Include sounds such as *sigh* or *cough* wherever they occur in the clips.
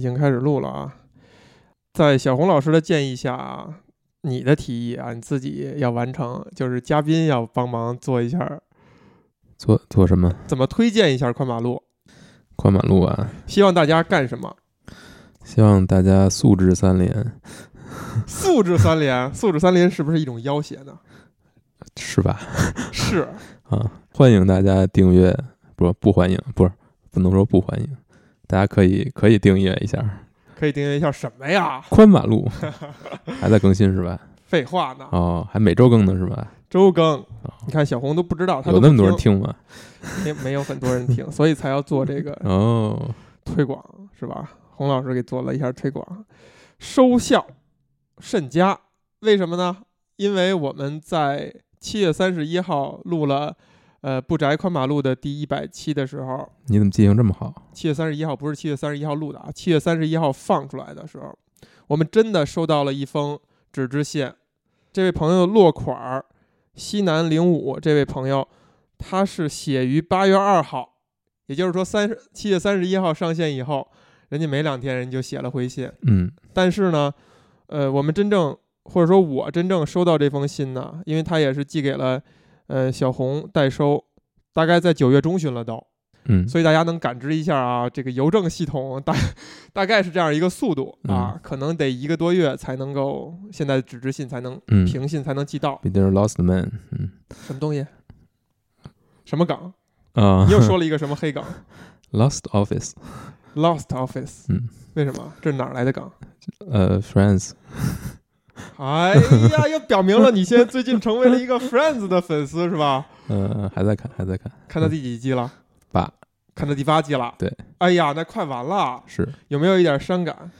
已经开始录了啊。在小红老师的建议下啊，你的提议啊，你自己要完成，就是嘉宾要帮忙做一下，做做什么？怎么推荐一下宽马路？宽马路啊！希望大家干什么？希望大家素质三连，*laughs* 素质三连，素质三连是不是一种要挟呢？是吧？是 *laughs* 啊，欢迎大家订阅，不不欢迎，不是不能说不欢迎，大家可以可以订阅一下。可以订阅一下什么呀？宽马路 *laughs* 还在更新是吧？废话呢？哦，还每周更呢是吧？周更。你看小红都不知道，他有那么多人听吗？没没有很多人听，*laughs* 所以才要做这个哦推广是吧？洪老师给做了一下推广，收效甚佳。为什么呢？因为我们在七月三十一号录了。呃，不宅宽马路的第一百期的时候，你怎么记性这么好？七月三十一号不是七月三十一号录的啊，七月三十一号放出来的时候，我们真的收到了一封纸质信。这位朋友落款儿西南零五，这位朋友他是写于八月二号，也就是说三十七月三十一号上线以后，人家没两天人就写了回信。嗯，但是呢，呃，我们真正或者说我真正收到这封信呢，因为他也是寄给了。呃，小红代收，大概在九月中旬了都，嗯，所以大家能感知一下啊，这个邮政系统大大概是这样一个速度啊，可能得一个多月才能够，现在纸质信才能嗯平信才能寄到。毕竟是 Lost Man，嗯，什么东西？什么港？啊，你又说了一个什么黑港？*laughs* Lost Office，Lost Office，*laughs* 嗯，为什么？这是哪儿来的港？呃，Friends。*laughs* 哎呀，又表明了你现在最近成为了一个 *laughs* Friends 的粉丝是吧？嗯，还在看，还在看，看到第几季了？八，看到第八季了。对，哎呀，那快完了。是，有没有一点伤感？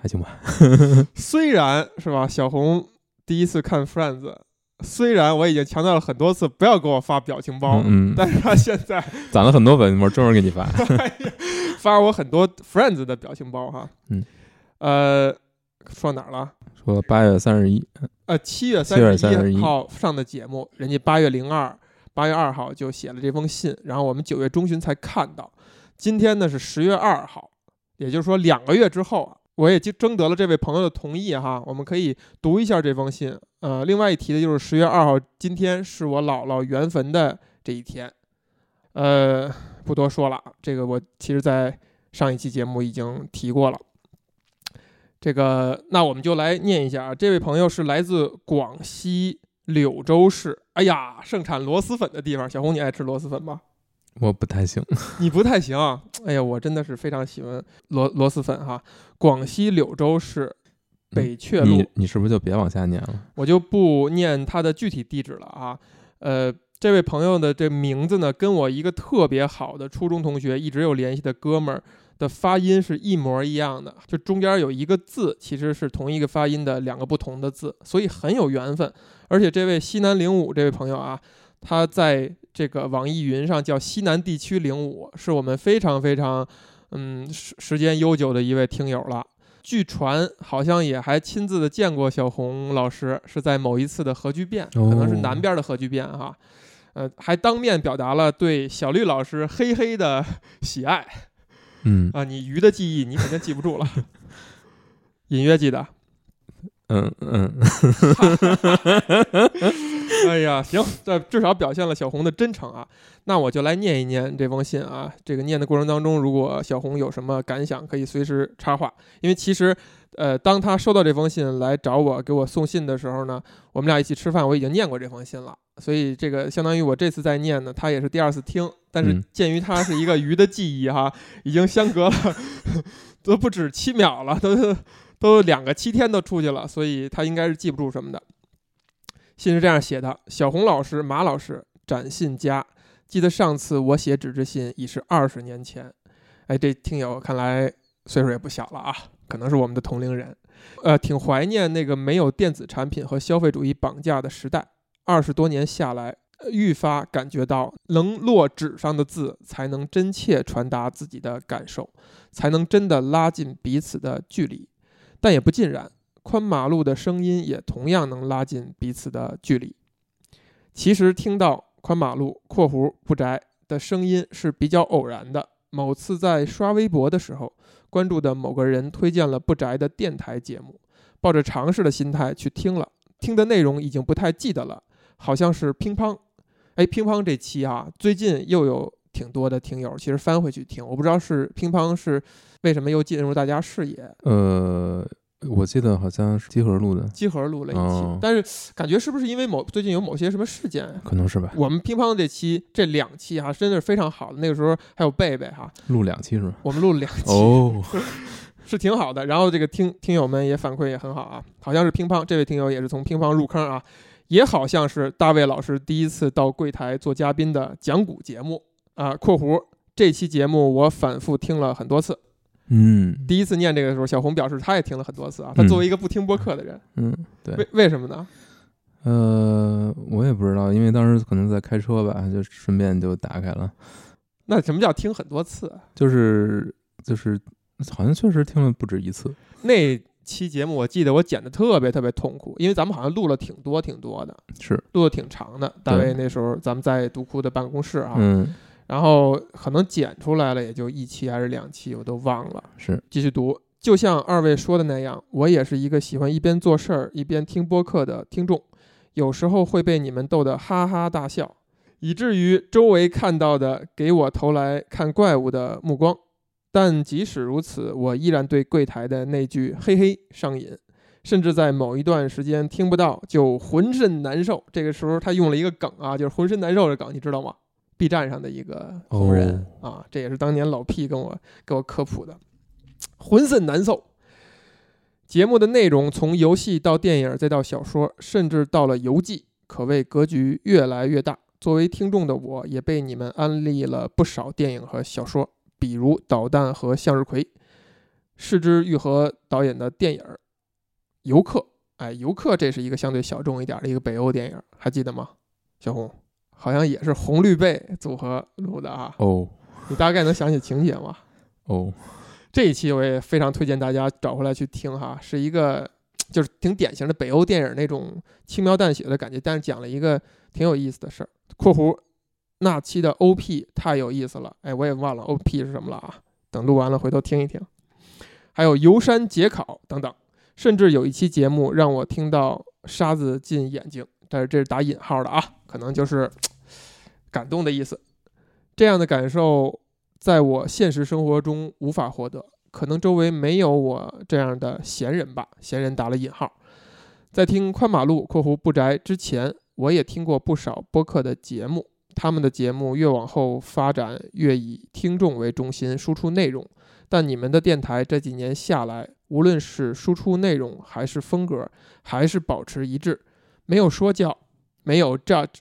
还行吧。*laughs* *laughs* 虽然是吧，小红第一次看 Friends，虽然我已经强调了很多次不要给我发表情包，嗯，但是他现在攒了很多粉，我专门给你发，发我很多 Friends 的表情包哈。嗯，呃，说哪儿了？说八月三十一，呃，七月三十一号上的节目，人家八月零二、八月二号就写了这封信，然后我们九月中旬才看到。今天呢是十月二号，也就是说两个月之后啊，我也经征得了这位朋友的同意哈，我们可以读一下这封信。呃，另外一提的就是十月二号，今天是我姥姥圆坟的这一天。呃，不多说了，这个我其实在上一期节目已经提过了。这个，那我们就来念一下啊。这位朋友是来自广西柳州市，哎呀，盛产螺蛳粉的地方。小红，你爱吃螺蛳粉吗？我不太行，*laughs* 你不太行。哎呀，我真的是非常喜欢螺螺蛳粉哈。广西柳州市北阙路，你你是不是就别往下念了？我就不念他的具体地址了啊。呃，这位朋友的这名字呢，跟我一个特别好的初中同学一直有联系的哥们儿。的发音是一模一样的，就中间有一个字，其实是同一个发音的两个不同的字，所以很有缘分。而且这位西南零五这位朋友啊，他在这个网易云上叫西南地区零五，是我们非常非常嗯时时间悠久的一位听友了。据传好像也还亲自的见过小红老师，是在某一次的核聚变，可能是南边的核聚变哈，呃，还当面表达了对小绿老师嘿嘿的 *laughs* 喜爱。嗯啊，你鱼的记忆你肯定记不住了，隐约记得。嗯嗯。*laughs* 哎呀，行，这至少表现了小红的真诚啊。那我就来念一念这封信啊。这个念的过程当中，如果小红有什么感想，可以随时插话。因为其实，呃，当他收到这封信来找我给我送信的时候呢，我们俩一起吃饭，我已经念过这封信了。所以这个相当于我这次在念呢，他也是第二次听。但是鉴于他是一个鱼的记忆哈，已经相隔了 *laughs* 都不止七秒了，都都两个七天都出去了，所以他应该是记不住什么的。信是这样写的：小红老师、马老师，展信佳。记得上次我写纸质信已是二十年前。哎，这听友看来岁数也不小了啊，可能是我们的同龄人。呃，挺怀念那个没有电子产品和消费主义绑架的时代。二十多年下来。愈发感觉到，能落纸上的字才能真切传达自己的感受，才能真的拉近彼此的距离。但也不尽然，宽马路的声音也同样能拉近彼此的距离。其实听到宽马路（括弧不宅）的声音是比较偶然的，某次在刷微博的时候，关注的某个人推荐了不宅的电台节目，抱着尝试的心态去听了，听的内容已经不太记得了，好像是乒乓。哎，乒乓这期啊，最近又有挺多的听友其实翻回去听，我不知道是乒乓是为什么又进入大家视野。呃，我记得好像是集合录的，集合录了一期，哦但是感觉是不是因为某最近有某些什么事件？可能是吧。我们乒乓这期这两期哈、真的是非常好的。那个时候还有贝贝哈，录两期是吧？我们录了两期，哦，*laughs* 是挺好的。然后这个听听友们也反馈也很好啊，好像是乒乓这位听友也是从乒乓入坑啊，也好像是大卫老师第一次到柜台做嘉宾的讲古节目啊（括弧这期节目我反复听了很多次）。嗯第一次念这个的时候，小红表示他也听了很多次啊。他嗯作为一个不听播客的人，嗯，对为，为什么呢？呃，我也不知道，因为当时可能在开车吧，就顺便就打开了，那什么叫听很多次啊？就是就是好像确实听了不止一次。那期节目我记得我剪的特别特别痛苦，因为咱们好像录了挺多挺多的，是，录的挺长的。大卫那时候咱们在独库的办公室啊，嗯，然后可能剪出来了也就一期还是两期，我都忘了。是，继续读，就像二位说的那样，我也是一个喜欢一边做事儿一边听播客的听众，有时候会被你们逗得哈哈大笑，以至于周围看到的给我投来看怪物的目光。但即使如此，我依然对柜台的那句“嘿嘿”上瘾，甚至在某一段时间听不到就浑身难受。这个时候他用了一个梗啊，就是浑身难受的梗，你知道吗？B 站上的一个红人、啊，这也是当年老 P 跟我给我科普的，浑身难受。节目的内容从游戏到电影，再到小说，甚至到了游记，可谓格局越来越大。作为听众的我，也被你们安利了不少电影和小说，比如《导弹》和《向日葵》，是之愈合导演的电影《游客》。哎，《游客》这是一个相对小众一点的一个北欧电影，还记得吗？小红，好像也是红绿贝组合录的啊。哦你大概能想起情节吗？哦，这一期我也非常推荐大家找回来去听哈，是一个就是挺典型的北欧电影那种轻描淡写的感觉，但是讲了一个挺有意思的事儿。（括弧那期的 OP 太有意思了，哎，我也忘了 OP 是什么了啊，等录完了回头听一听。还有游山解考等等，甚至有一期节目让我听到沙子进眼睛，但是这是打引号的啊，可能就是感动的意思。这样的感受在我现实生活中无法获得，可能周围没有我这样的闲人吧。闲人打了引号。在听宽马路（括弧不宅）之前，我也听过不少播客的节目，他们的节目越往后发展，越以听众为中心输出内容。但你们的电台这几年下来，无论是输出内容还是风格，还是保持一致，没有说教，没有 judge，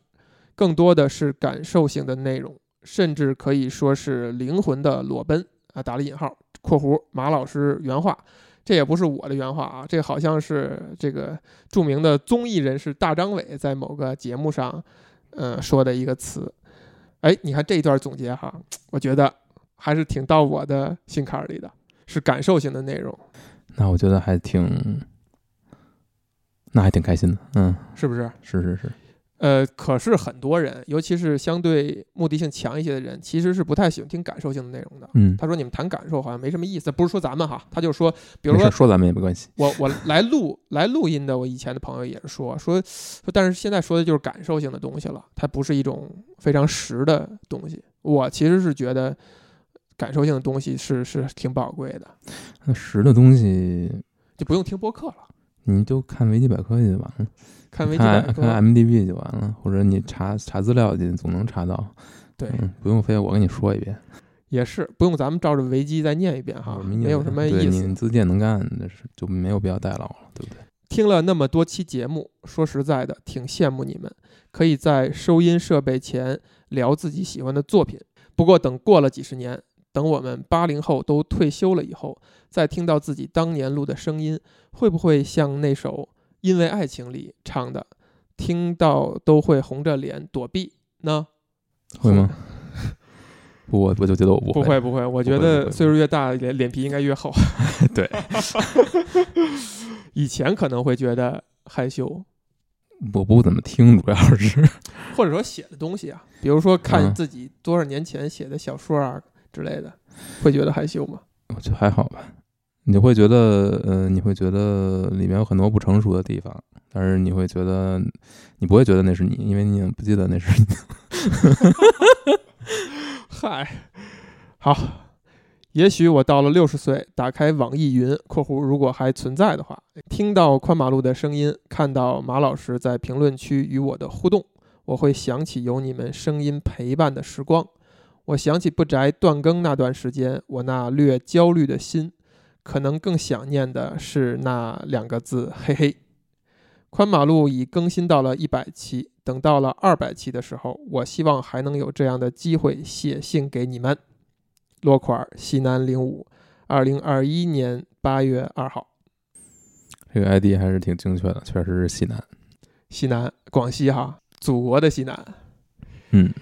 更多的是感受性的内容。甚至可以说是灵魂的裸奔啊，打了引号（括弧马老师原话），这也不是我的原话啊，这好像是这个著名的综艺人士大张伟在某个节目上，呃说的一个词。哎，你看这一段总结哈，我觉得还是挺到我的心坎儿里的，是感受性的内容，那我觉得还挺，那还挺开心的。嗯，是不是？是是是，呃，可是很多人，尤其是相对目的性强一些的人，其实是不太喜欢听感受性的内容的。嗯，他说你们谈感受好像没什么意思，不是说咱们哈，他就说，比如说说咱们也没关系。我我来录来录音的，我以前的朋友也是说说说，但是现在说的就是感受性的东西了，它不是一种非常实的东西。我其实是觉得感受性的东西是是挺宝贵的，那实的东西，就不用听播客了，你就看维基百科去就完了，看维基百看科。看 MDB 就完了，或者你查查资料去，总能查到。对，嗯，不用非我跟你说一遍，也是不用咱们照着维基再念一遍哈，没没有什么意思。你自己也能干，那是就没有必要代劳了，对不对？听了那么多期节目，说实在的，挺羡慕你们，可以在收音设备前聊自己喜欢的作品。不过等过了几十年，等我们八零后都退休了以后，再听到自己当年录的声音，会不会像那首《因为爱情》里唱的，听到都会红着脸躲避呢？会吗？*laughs* 不我我就觉得我不不会不会，我觉不会不会得岁数越大，脸脸皮应该越厚。*laughs* 对，*laughs* 以前可能会觉得害羞，我不怎么听，主要是或者说写的东西啊，比如说看嗯自己多少年前写的小说啊之类的，会觉得害羞吗？我觉得还好吧。你会觉得，嗯、你会觉得里面有很多不成熟的地方，但是你会觉得，你不会觉得那是你，因为你已经不记得那是你。*laughs* 嗨，好，也许我到了六十岁，打开网易云（括弧如果还存在的话），听到宽马路的声音，看到马老师在评论区与我的互动，我会想起有你们声音陪伴的时光。我想起不宅断更那段时间，我那略焦虑的心，可能更想念的是那两个字“嘿嘿”。宽马路已更新到了一百期，等到了二百期的时候，我希望还能有这样的机会写信给你们。落款西南零五，二零二一年八月二号，这个 ID 还是挺精确的，确实是西南。西南，广西哈，祖国的西南。嗯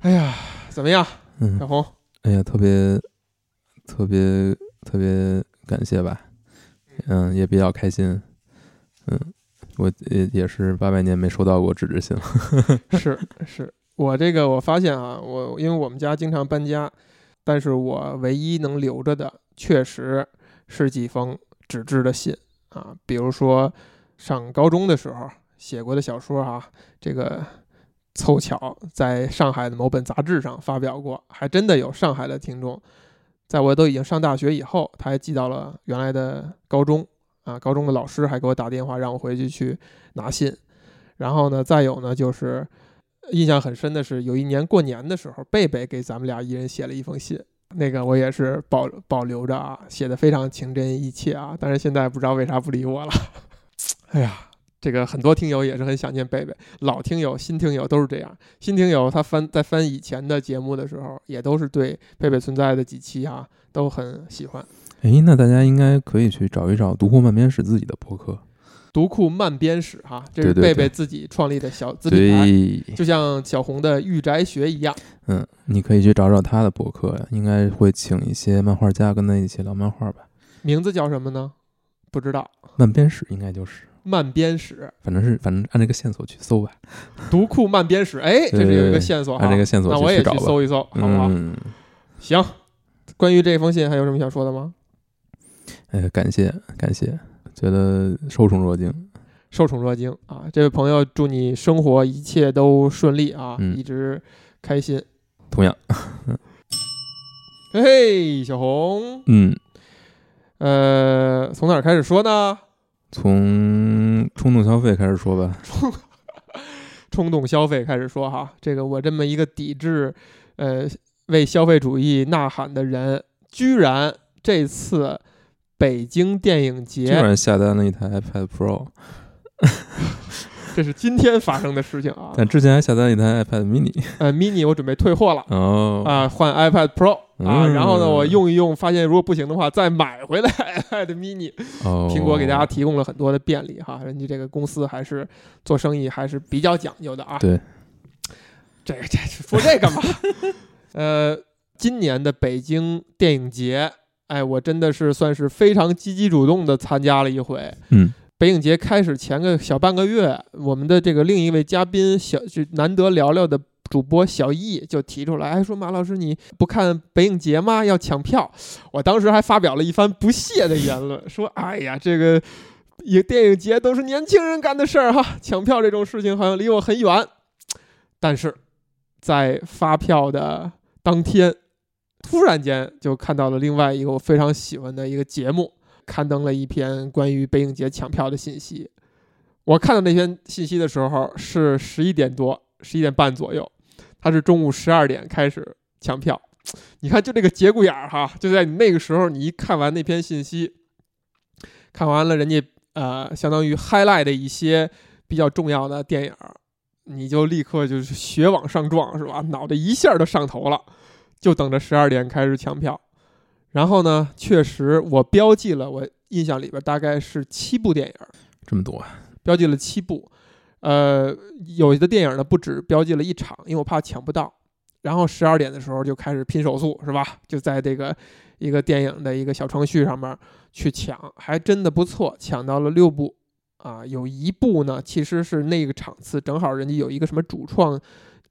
哎呀，怎么样，嗯小，红？哎呀，特别特别特别感谢吧，嗯，也比较开心，嗯，我也也是八百年没收到过纸质信了，*laughs* 是是，我这个我发现啊，我因为我们家经常搬家，但是我唯一能留着的，确实是几封纸质的信啊，比如说上高中的时候写过的小说啊，这个凑巧在上海的某本杂志上发表过，还真的有上海的听众，在我都已经上大学以后，他还寄到了原来的高中啊，高中的老师还给我打电话让我回去去拿信，然后呢，再有呢就是。印象很深的是，有一年过年的时候，贝贝给咱们俩一人写了一封信，那个我也是保保留着啊，写的非常情真意切啊。但是现在不知道为啥不理我了。*laughs* 哎呀，这个很多听友也是很想念贝贝，老听友、新听友都是这样。新听友他翻在翻以前的节目的时候，也都是对贝贝存在的几期啊都很喜欢。哎，那大家应该可以去找一找读库漫编史自己的博客，读库漫编史哈，这是贝贝自己创立的小子品牌，对，就像小红的御宅学一样。嗯，你可以去找找他的博客呀，应该会请一些漫画家跟他一起聊漫画吧。名字叫什么呢？不知道。漫编史应该就是，漫编史，反正是反正按这个线索去搜吧，读库漫编史，哎，这是有一个线索。按这个线索那我也去。搜一搜，好不好？嗯，行。关于这封信还有什么想说的吗？哎，感谢感谢，觉得受宠若惊。受宠若惊啊！这位朋友，祝你生活一切都顺利啊，嗯一直开心。同样，嘿 *laughs* 嘿，小红，嗯，呃，从哪儿开始说呢？从冲动消费开始说吧。*laughs* 冲动消费开始说哈，这个我这么一个抵制，呃，为消费主义呐喊的人，居然这次北京电影节居节，然下单了一台 iPad Pro，*laughs* 这是今天发生的事情啊。但之前还下单一台 iPad Mini。呃，mini 我准备退货了哦，啊，换 iPad Pro 啊，嗯然后呢，我用一用，发现如果不行的话，再买回来 iPad mini。哦，苹果给大家提供了很多的便利哈，人家这个公司还是做生意还是比较讲究的啊。对，这这说这干嘛？呃，今年的北京电影节，哎，我真的是算是非常积极主动的参加了一回。嗯，北影节开始前个小半个月，我们的这个另一位嘉宾小就难得聊聊的主播小易就提出来，哎，说马老师你不看北影节吗？要抢票。我当时还发表了一番不屑的言论，说，哎呀，这个影电影节都是年轻人干的事儿哈，抢票这种事情好像离我很远。但是在发票的当天，突然间就看到了另外一个我非常喜欢的一个节目。刊登了一篇关于北影节抢票的信息。我看到那篇信息的时候是十一点多，十一点半左右，他是中午十二点开始抢票。你看，就这个节骨眼儿哈，就在你那个时候，你一看完那篇信息，看完了人家呃，相当于 highlight 的一些比较重要的电影，你就立刻就是血往上撞，是吧？脑袋一下就上头了，就等着十二点开始抢票。然后呢，确实我标记了，我印象里边大概是七部电影，这么多啊，标记了七部。呃，有的电影呢不止标记了一场，因为我怕抢不到。然后十二点的时候就开始拼手速，是吧？就在这个一个电影的一个小程序上面去抢，还真的不错，抢到了六部啊。有一部呢，其实是那个场次正好人家有一个什么主创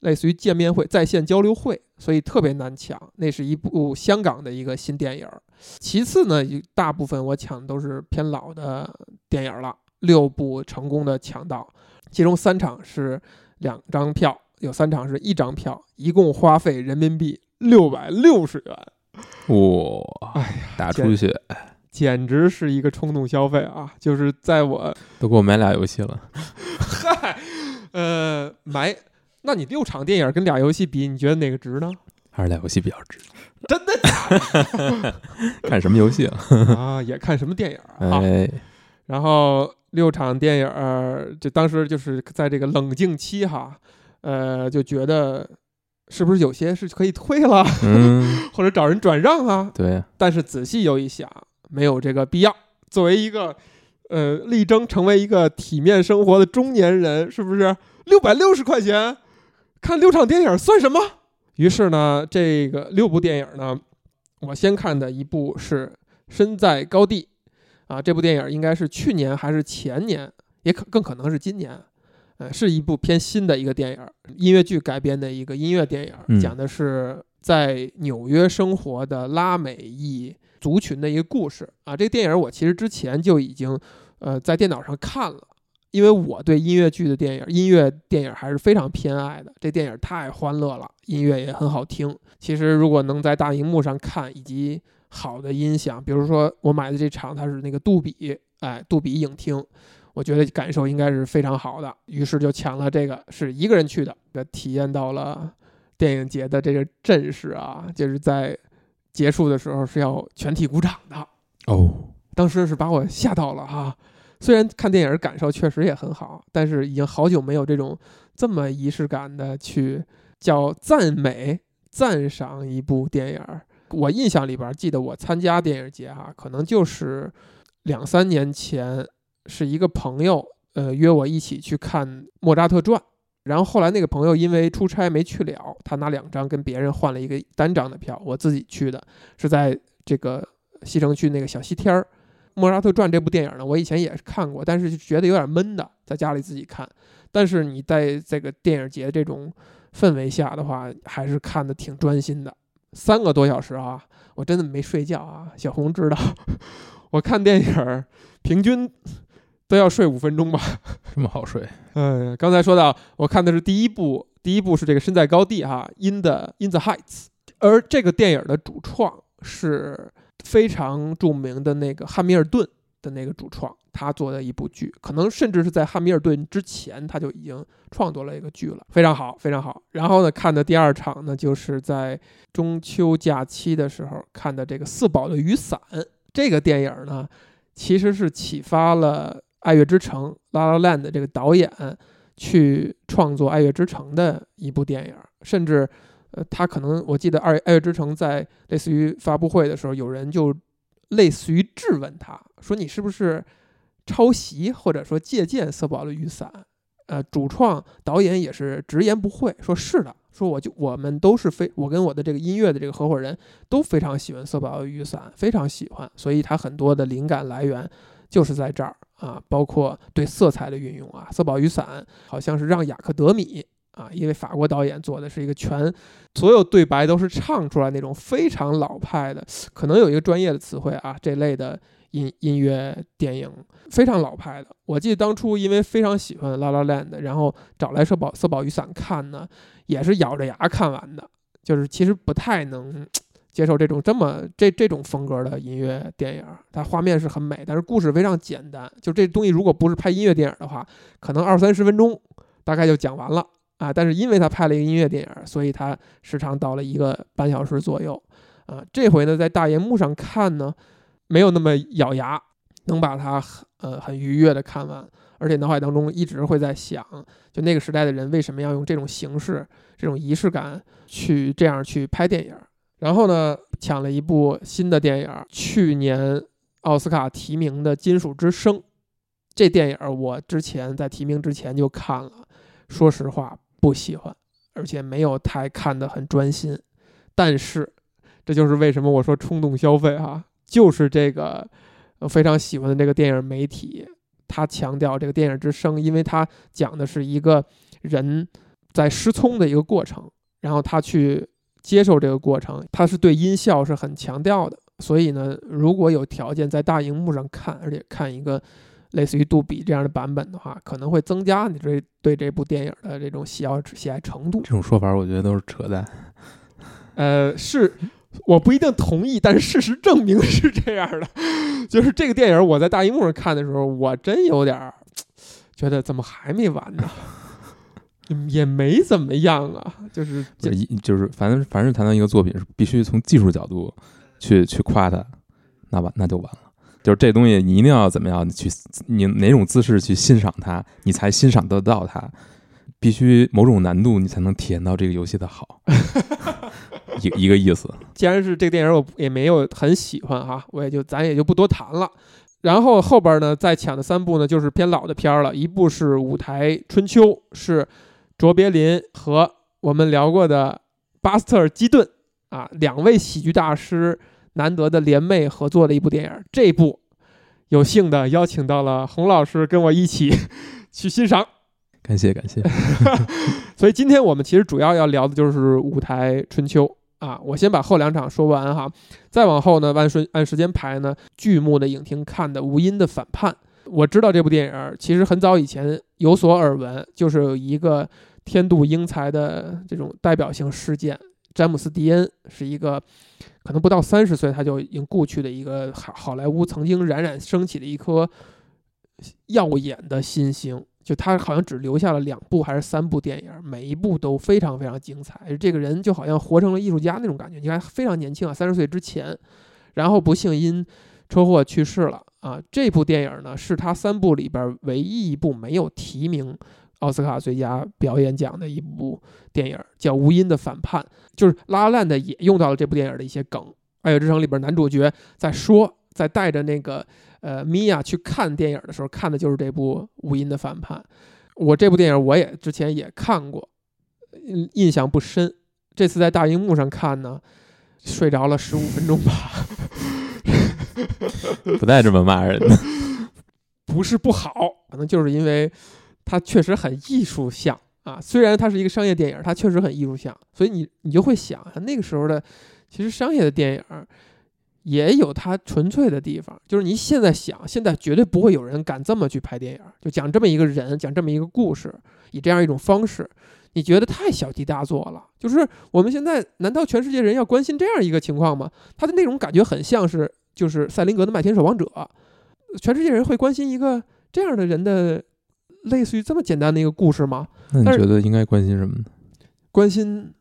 类似于见面会、在线交流会，所以特别难抢。那是一部香港的一个新电影儿。其次呢，大部分我抢都是偏老的电影了，六部成功的抢到，其中三场是两张票，有三场是一张票，一共花费人民币六百六十元。哇，哎呀，大出血，简直是一个冲动消费啊！就是在我都给我买俩游戏了。*laughs* 嗨，呃，买，那你六场电影跟俩游戏比，你觉得哪个值呢？还是俩游戏比较值。真的？*laughs* 看什么游戏啊？*laughs* 啊，也看什么电影啊？哎，然后六场电影儿，就当时就是在这个冷静期哈，呃，就觉得是不是有些是可以退了，嗯，*laughs* 或者找人转让啊？对，但是仔细又一想，没有这个必要。作为一个呃力争成为一个体面生活的中年人，是不是六百六十块钱看六场电影算什么？于是呢，这个六部电影呢，我先看的一部是《身在高地》啊，这部电影应该是去年还是前年，也可更可能是今年，呃，是一部偏新的一个电影，音乐剧改编的一个音乐电影，嗯讲的是在纽约生活的拉美裔族群的一个故事啊。这个电影我其实之前就已经呃在电脑上看了。因为我对音乐剧的电影、音乐电影还是非常偏爱的，这电影太欢乐了，音乐也很好听。其实如果能在大荧幕上看，以及好的音响，比如说我买的这场它是那个杜比，哎，杜比影厅，我觉得感受应该是非常好的。于是就抢了这个，是一个人去的，这体验到了电影节的这个阵势啊，就是在结束的时候是要全体鼓掌的。哦，当时是把我吓到了哈。虽然看电影感受确实也很好，但是已经好久没有这种这么仪式感的去叫赞美、赞赏一部电影。我印象里边记得我参加电影节哈，可能就是两三年前，是一个朋友呃约我一起去看《莫扎特传》，然后后来那个朋友因为出差没去了，他拿两张跟别人换了一个单张的票，我自己去的，是在这个西城区那个小西天儿。《莫扎特传》这部电影呢，我以前也是看过，但是就觉得有点闷的，在家里自己看。但是你在这个电影节这种氛围下的话，还是看的挺专心的。三个多小时啊，我真的没睡觉啊。小红知道，*laughs* 我看电影平均都要睡五分钟吧。这么好睡？嗯，刚才说到，我看的是第一部，第一部是这个《身在高地》哈，《In the In the Heights》，而这个电影的主创是。非常著名的那个汉密尔顿的那个主创，他做的一部剧，可能甚至是在汉密尔顿之前他就已经创作了一个剧了，非常好，非常好。然后呢，看的第二场呢，就是在中秋假期的时候看的这个《四宝的雨伞》这个电影呢，其实是启发了《爱乐之城》拉拉烂的这个导演去创作《爱乐之城》的一部电影，甚至。呃，他可能我记得《爱爱乐之城》在类似于发布会的时候，有人就类似于质问他说：“你是不是抄袭或者说借鉴色宝的雨伞？”呃，主创导演也是直言不讳，说是的，说我就我们都是非我跟我的这个音乐的这个合伙人都非常喜欢色宝的雨伞，非常喜欢，所以他很多的灵感来源就是在这儿啊，包括对色彩的运用啊，色宝雨伞好像是让雅克德米。啊，因为法国导演做的是一个全，所有对白都是唱出来那种非常老派的，可能有一个专业的词汇啊，这类的音音乐电影非常老派的。我记得当初因为非常喜欢《La La Land》，然后找来色宝色宝雨伞看呢，也是咬着牙看完的，就是其实不太能接受这种这么这这种风格的音乐电影。它画面是很美，但是故事非常简单。就这东西如果不是拍音乐电影的话，可能二三十分钟大概就讲完了。啊，但是因为他拍了一个音乐电影，所以他时长到了一个半小时左右。啊，这回呢，在大荧幕上看呢，没有那么咬牙，能把它很呃很愉悦的看完，而且脑海当中一直会在想，就那个时代的人为什么要用这种形式、这种仪式感去这样去拍电影。然后呢，抢了一部新的电影，去年奥斯卡提名的《金属之声》。这电影我之前在提名之前就看了，说实话。不喜欢，而且没有太看得很专心，但是这就是为什么我说冲动消费哈，就是这个非常喜欢的这个电影媒体，他强调这个电影之声，因为他讲的是一个人在失聪的一个过程，然后他去接受这个过程，他是对音效是很强调的。所以呢，如果有条件在大荧幕上看，而且看一个类似于杜比这样的版本的话，可能会增加你这对这部电影的这种喜爱喜爱程度。这种说法我觉得都是扯淡。呃，是我不一定同意，但是事实证明是这样的。*laughs* 就是这个电影我在大荧幕上看的时候，我真有点儿觉得怎么还没完呢？*laughs* 也没怎么样啊，就是就一就是反正凡是谈到一个作品，是必须从技术角度去去夸它，那完那就完了。就是这东西你一定要怎么样去，你哪种姿势去欣赏它，你才欣赏得到它。必须某种难度，你才能体验到这个游戏的好，*laughs* 一一个意思。既然是这个电影，我也没有很喜欢哈，我也就咱也就不多谈了。然后后边呢，再抢的三部呢，就是偏老的片儿了。一部是《舞台春秋》，是卓别林和我们聊过的巴斯特·基顿啊两位喜剧大师难得的联袂合作的一部电影。这部有幸的邀请到了洪老师跟我一起 *laughs* 去欣赏。感谢感谢，*laughs* 所以今天我们其实主要要聊的就是舞台春秋啊。我先把后两场说完哈，再往后呢，按顺按时间排呢，剧目的影厅看的《无音的反叛》。我知道这部电影其实很早以前有所耳闻，就是有一个天妒英才的这种代表性事件，詹姆斯·迪恩是一个可能不到三十岁他就已经故去的一个好好莱坞曾经冉冉升起的一颗耀眼的新星。就他好像只留下了两部还是三部电影，每一部都非常非常精彩。这个人就好像活成了艺术家那种感觉。你看，非常年轻啊，三十岁之前，然后不幸因车祸去世了啊。这部电影呢，是他三部里边唯一一部没有提名奥斯卡最佳表演奖的一部电影，叫《无音的反叛》。就是拉拉烂的也用到了这部电影的一些梗，《爱乐之城》里边男主角在说，在带着那个。呃，米娅去看电影的时候看的就是这部《无音的反叛》。我这部电影我也之前也看过，印象不深。这次在大荧幕上看呢，睡着了十五分钟吧。*laughs* 不带这么骂人的。*laughs* 不是不好，可能就是因为它确实很艺术向啊。虽然它是一个商业电影，它确实很艺术向，所以你你就会想，那个时候的其实商业的电影。也有它纯粹的地方，就是你现在想，现在绝对不会有人敢这么去拍电影，就讲这么一个人，讲这么一个故事，以这样一种方式，你觉得太小题大做了。就是我们现在，难道全世界人要关心这样一个情况吗？它的那种感觉很像是，就是赛林格的《麦田守望者》，全世界人会关心一个这样的人的，类似于这么简单的一个故事吗？那你觉得应该关心什么呢？关心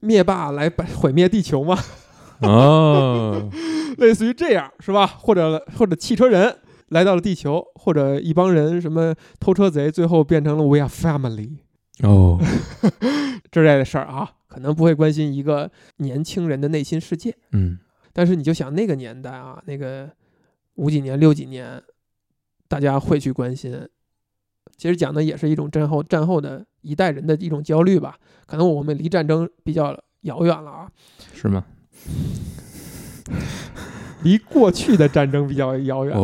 灭霸来毁灭地球吗？哦，*laughs* 类似于这样是吧？或者或者汽车人来到了地球，或者一帮人什么偷车贼，最后变成了 We are family 哦 *laughs* 之类的事儿啊，可能不会关心一个年轻人的内心世界。嗯，但是你就想那个年代啊，那个五几年六几年，大家会去关心。其实讲的也是一种战后战后的一代人的一种焦虑吧。可能我们离战争比较遥远了啊，是吗？离过去的战争比较遥远，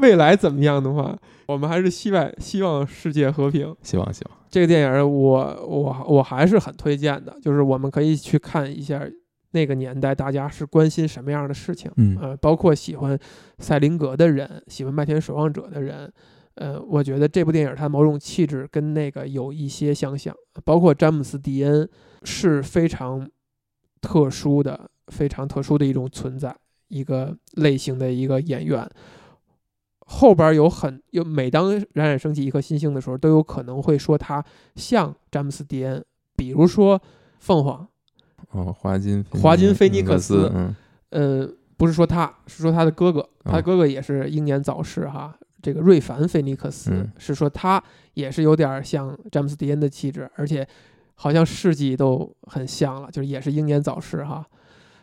未来怎么样的话，我们还是希望希望世界和平。希望希望这个电影，我我我还是很推荐的，就是我们可以去看一下那个年代大家是关心什么样的事情，嗯呃，包括喜欢赛林格的人，喜欢麦田守望者的人，呃，我觉得这部电影它某种气质跟那个有一些相像，包括詹姆斯迪恩是非常特殊的。非常特殊的一种存在，一个类型的一个演员，后边有很有每当冉冉升起一颗新星的时候，都有可能会说他像詹姆斯·迪恩，比如说凤凰，哦，华金华金菲尼克斯，嗯，呃，不是说他是说他的哥哥，他的哥哥也是英年早逝哈，这个瑞凡·菲尼克斯是说他也是有点像詹姆斯·迪恩的气质，而且好像事迹都很像了，就是也是英年早逝哈。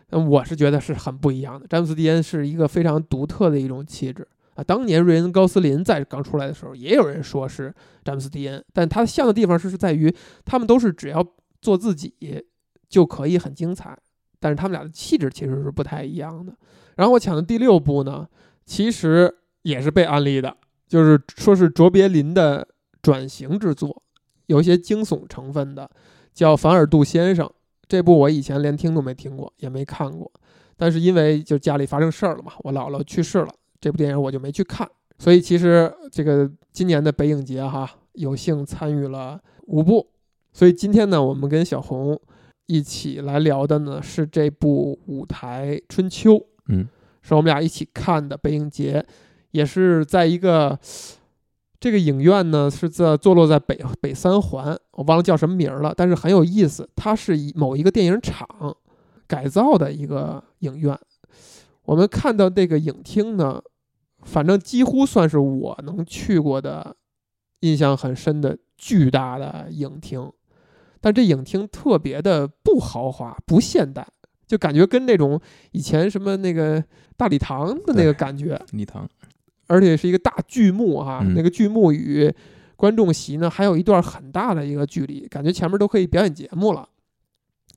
那我是觉得是很不一样的。詹姆斯·迪恩是一个非常独特的一种气质啊。当年瑞恩·高斯林在刚出来的时候，也有人说是詹姆斯·迪恩，但他像的地方是是在于，他们都是只要做自己就可以很精彩，但是他们俩的气质其实是不太一样的。然后我抢的第六部呢，其实也是被安利的，就是说是卓别林的转型之作，有一些惊悚成分的，叫《凡尔杜先生》。这部我以前连听都没听过，也没看过。但是因为就家里发生事儿了嘛，我姥姥去世了，这部电影我就没去看。所以其实这个今年的北影节哈，有幸参与了五部。所以今天呢，我们跟小红一起来聊的呢是这部《舞台春秋》，嗯，是我们俩一起看的北影节，也是在一个。这个影院呢是在坐落在北北三环，我忘了叫什么名儿了，但是很有意思。它是以某一个电影厂改造的一个影院。我们看到这个影厅呢，反正几乎算是我能去过的印象很深的巨大的影厅。但这影厅特别的不豪华、不现代，就感觉跟那种以前什么那个大礼堂的那个感觉。*laughs* 礼堂。而且是一个大剧目哈，嗯那个剧目与观众席呢还有一段很大的一个距离，感觉前面都可以表演节目了。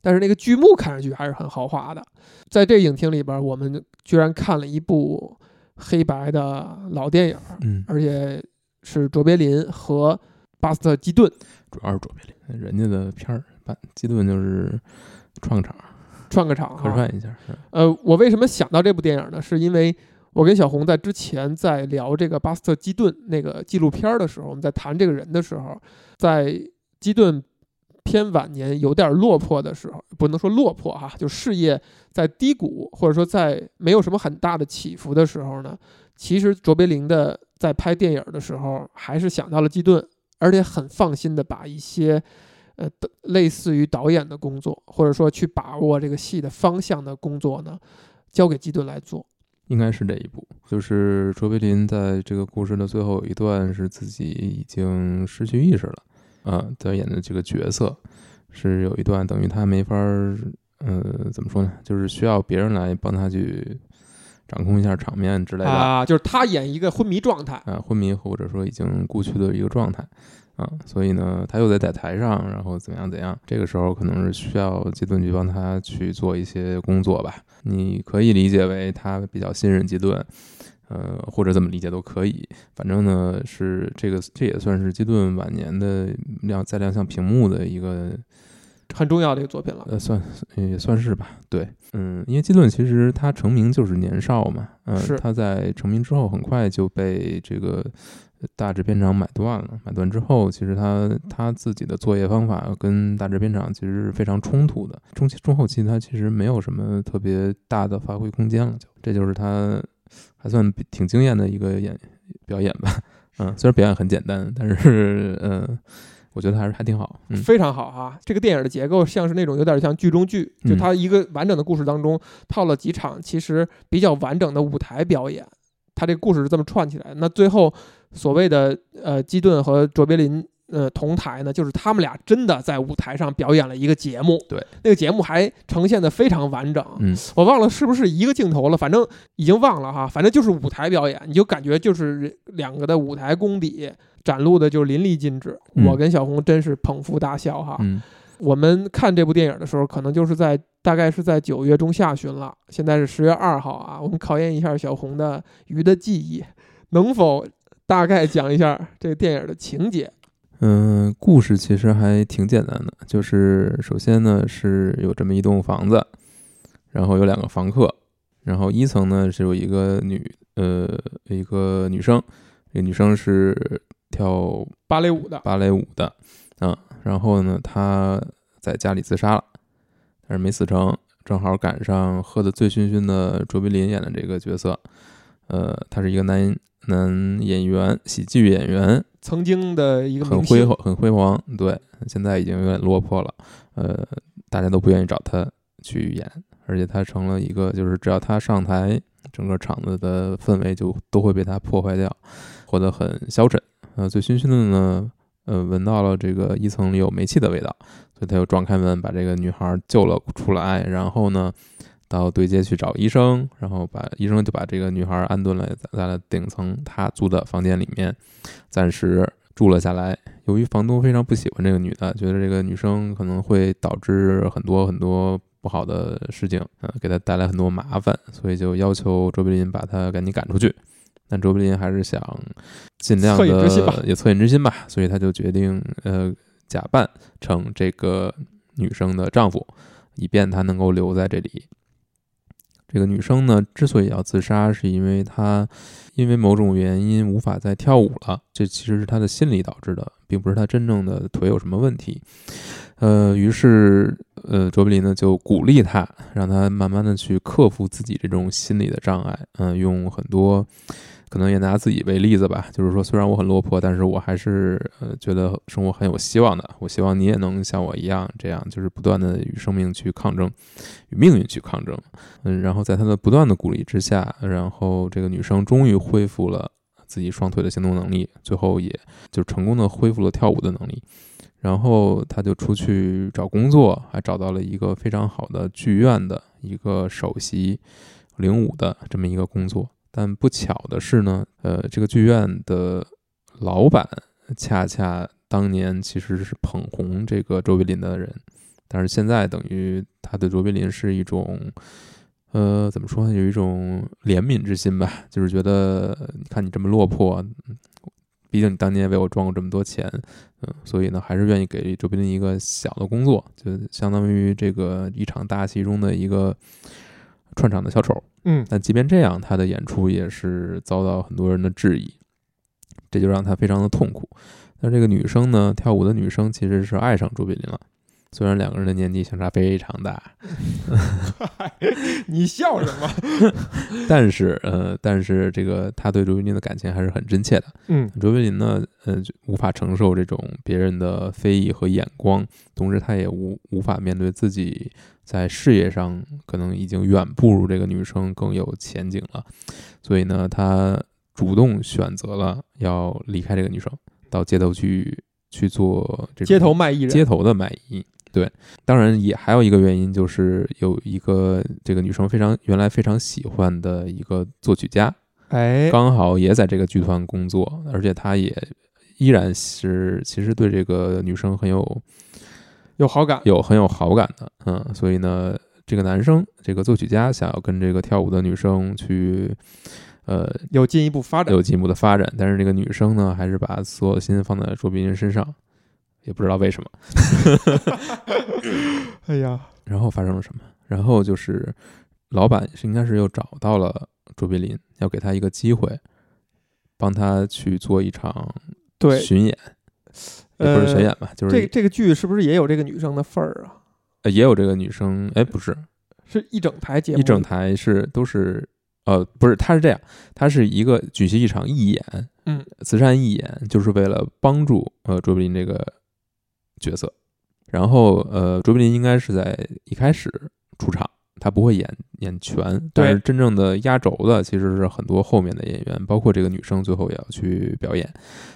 但是那个剧目看上去还是很豪华的。在这影厅里边，我们居然看了一部黑白的老电影，嗯，而且是卓别林和巴斯特基顿主要是卓别林，人家的片儿，把基顿就是串个场，串个场客。串一下。呃，我为什么想到这部电影呢？是因为我跟小红在之前在聊这个巴斯特基顿那个纪录片儿的时候，我们在谈这个人的时候，在基顿偏晚年有点落魄的时候，不能说落魄哈，就事业在低谷或者说在没有什么很大的起伏的时候呢，其实卓别林的在拍电影的时候还是想到了基顿，而且很放心的把一些。呃，类似于导演的工作，或者说去把握这个戏的方向的工作呢，交给基顿来做。应该是这一部，就是卓别林在这个故事的最后有一段是自己已经失去意识了，啊，他演的这个角色是有一段等于他没法儿，呃，怎么说呢？就是需要别人来帮他去掌控一下场面之类的啊，就是他演一个昏迷状态，啊，昏迷或者说已经故去的一个状态啊，所以呢，他又得在台上，然后怎么样怎样，这个时候可能是需要基顿去帮他去做一些工作吧。你可以理解为他比较信任基顿，呃，或者怎么理解都可以。反正呢，是这个这也算是基顿晚年的亮在亮相屏幕的一个很重要的一个作品了。呃，算也算是吧，对，嗯，因为基顿其实他成名就是年少嘛，嗯、是他在成名之后很快就被这个大制片厂买断了，买断之后，其实他他自己的作业方法跟大制片厂其实是非常冲突的，中期中后期他其实没有什么特别大的发挥空间了，就这就是他还算挺惊艳的一个演表演吧，嗯，虽然表演很简单，但是嗯。我觉得还是还挺好，嗯，非常好哈！这个电影的结构像是那种有点像剧中剧，就嗯它一个完整的故事当中套了几场其实比较完整的舞台表演，它这个故事是这么串起来。那最后所谓的呃基顿和卓别林呃同台呢，就是他们俩真的在舞台上表演了一个节目，对，那个节目还呈现的非常完整，嗯，我忘了是不是一个镜头了，反正已经忘了哈，反正就是舞台表演，你就感觉就是两个的舞台功底展露的就淋漓尽致。嗯我跟小红真是捧腹大笑哈。嗯我们看这部电影的时候，可能就是在大概是在九月中下旬了，现在是十月二号啊。我们考验一下小红的鱼的记忆，能否大概讲一下这个电影的情节？嗯，故事其实还挺简单的，就是首先呢是有这么一栋房子，然后有两个房客，然后一层呢是有一个女呃一个女生，这个女生是跳芭蕾舞的，芭蕾舞的，啊，然后呢她在家里自杀了，但是没死成，正好赶上喝得醉醺醺的卓别林演的这个角色，呃，他是一个男男演员，喜剧演员，曾经的一个很辉煌，很辉煌。对，现在已经有点落魄了。呃，大家都不愿意找他去演，而且他成了一个，就是只要他上台，整个场子的氛围就都会被他破坏掉，活得很消沉。呃，醉醺醺的呢，呃，闻到了这个一层里有煤气的味道，所以他又撞开门，把这个女孩救了出来，然后呢。到对接去找医生，然后把医生就把这个女孩安顿了在了顶层她租的房间里面，暂时住了下来。由于房东非常不喜欢这个女的，觉得这个女生可能会导致很多很多不好的事情，呃，给她带来很多麻烦，所以就要求卓别林把她赶紧赶出去。但卓别林还是想尽量的也恻隐之心吧，所以他就决定呃假扮成这个女生的丈夫，以便她能够留在这里。这个女生呢，之所以要自杀，是因为她因为某种原因无法再跳舞了。这其实是她的心理导致的，并不是她真正的腿有什么问题。呃，于是呃，卓别林呢就鼓励她，让她慢慢的去克服自己这种心理的障碍。嗯、用很多。可能也拿自己为例子吧，就是说，虽然我很落魄，但是我还是呃觉得生活很有希望的。我希望你也能像我一样，这样就是不断的与生命去抗争，与命运去抗争。嗯，然后在他的不断的鼓励之下，然后这个女生终于恢复了自己双腿的行动能力，最后也就成功的恢复了跳舞的能力。然后他就出去找工作，还找到了一个非常好的剧院的一个首席领舞的这么一个工作。但不巧的是呢，呃，这个剧院的老板恰恰当年其实是捧红这个卓别林的人，但是现在等于他对卓别林是一种，呃，怎么说呢，有一种怜悯之心吧，就是觉得你看你这么落魄，毕竟你当年为我赚过这么多钱，嗯，所以呢，还是愿意给卓别林一个小的工作，就相当于这个一场大戏中的一个串场的小丑。嗯但即便这样，他的演出也是遭到很多人的质疑，这就让他非常的痛苦。但这个女生呢，跳舞的女生其实是爱上卓别林了，虽然两个人的年纪相差非常大，*laughs* 你笑什么？*laughs* 但是呃，但是这个他对卓别林的感情还是很真切的。嗯卓别林呢，呃，就无法承受这种别人的非议和眼光，同时他也无无法面对自己在事业上可能已经远不如这个女生更有前景了，所以呢，他主动选择了要离开这个女生，到街头去去做这种街头卖艺人，街头的卖艺。对，当然也还有一个原因，就是有一个这个女生非常原来非常喜欢的一个作曲家，哎，刚好也在这个剧团工作，而且他也依然是其实对这个女生很有有好感，有很有好感的，嗯，所以呢，这个男生这个作曲家想要跟这个跳舞的女生去，呃，有进一步发展有。进一步的发展，但是这个女生呢，还是把所有的心放在卓别林身上，也不知道为什么。*laughs* 哎呀，然后发生了什么？然后就是老板是应该是又找到了卓别林，要给他一个机会，帮他去做一场对，巡演，也不是巡演吧，就是这这个剧是不是也有这个女生的份儿啊？呃也有这个女生，哎，不是是一整台节目，一整台是都是呃不是，他是这样，他是一个举行一场义演，嗯，慈善义演，就是为了帮助呃卓别林这个角色，然后呃卓别林应该是在一开始出场。他不会演演全，但是真正的压轴的其实是很多后面的演员，包括这个女生最后也要去表演。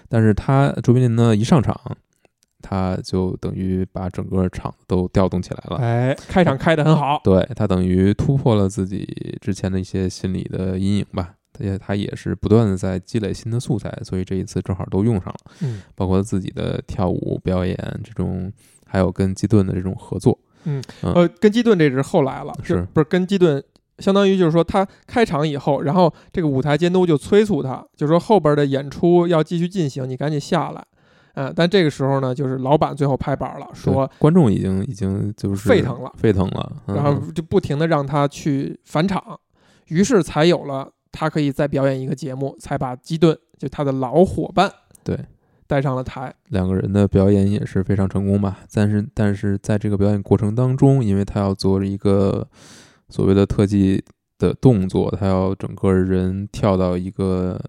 但是他卓别林呢一上场，他就等于把整个场都调动起来了。哎，开场开得很好，对他等于突破了自己之前的一些心理的阴影吧，也他也是不断的在积累新的素材，所以这一次正好都用上了，嗯包括自己的跳舞表演这种，还有跟基顿的这种合作。嗯呃，跟基顿这是后来了，是。就不是跟基顿，相当于就是说他开场以后，然后这个舞台监督就催促他，就说后边的演出要继续进行，你赶紧下来。嗯，但这个时候呢，就是老板最后拍板了，说观众已经已经就是沸腾了沸腾了，嗯。然后就不停的让他去返场，于是才有了他可以再表演一个节目，才把基顿就他的老伙伴对带上了台。两个人的表演也是非常成功吧。但是但是在这个表演过程当中，因为他要做一个所谓的特技的动作，他要整个人跳到一个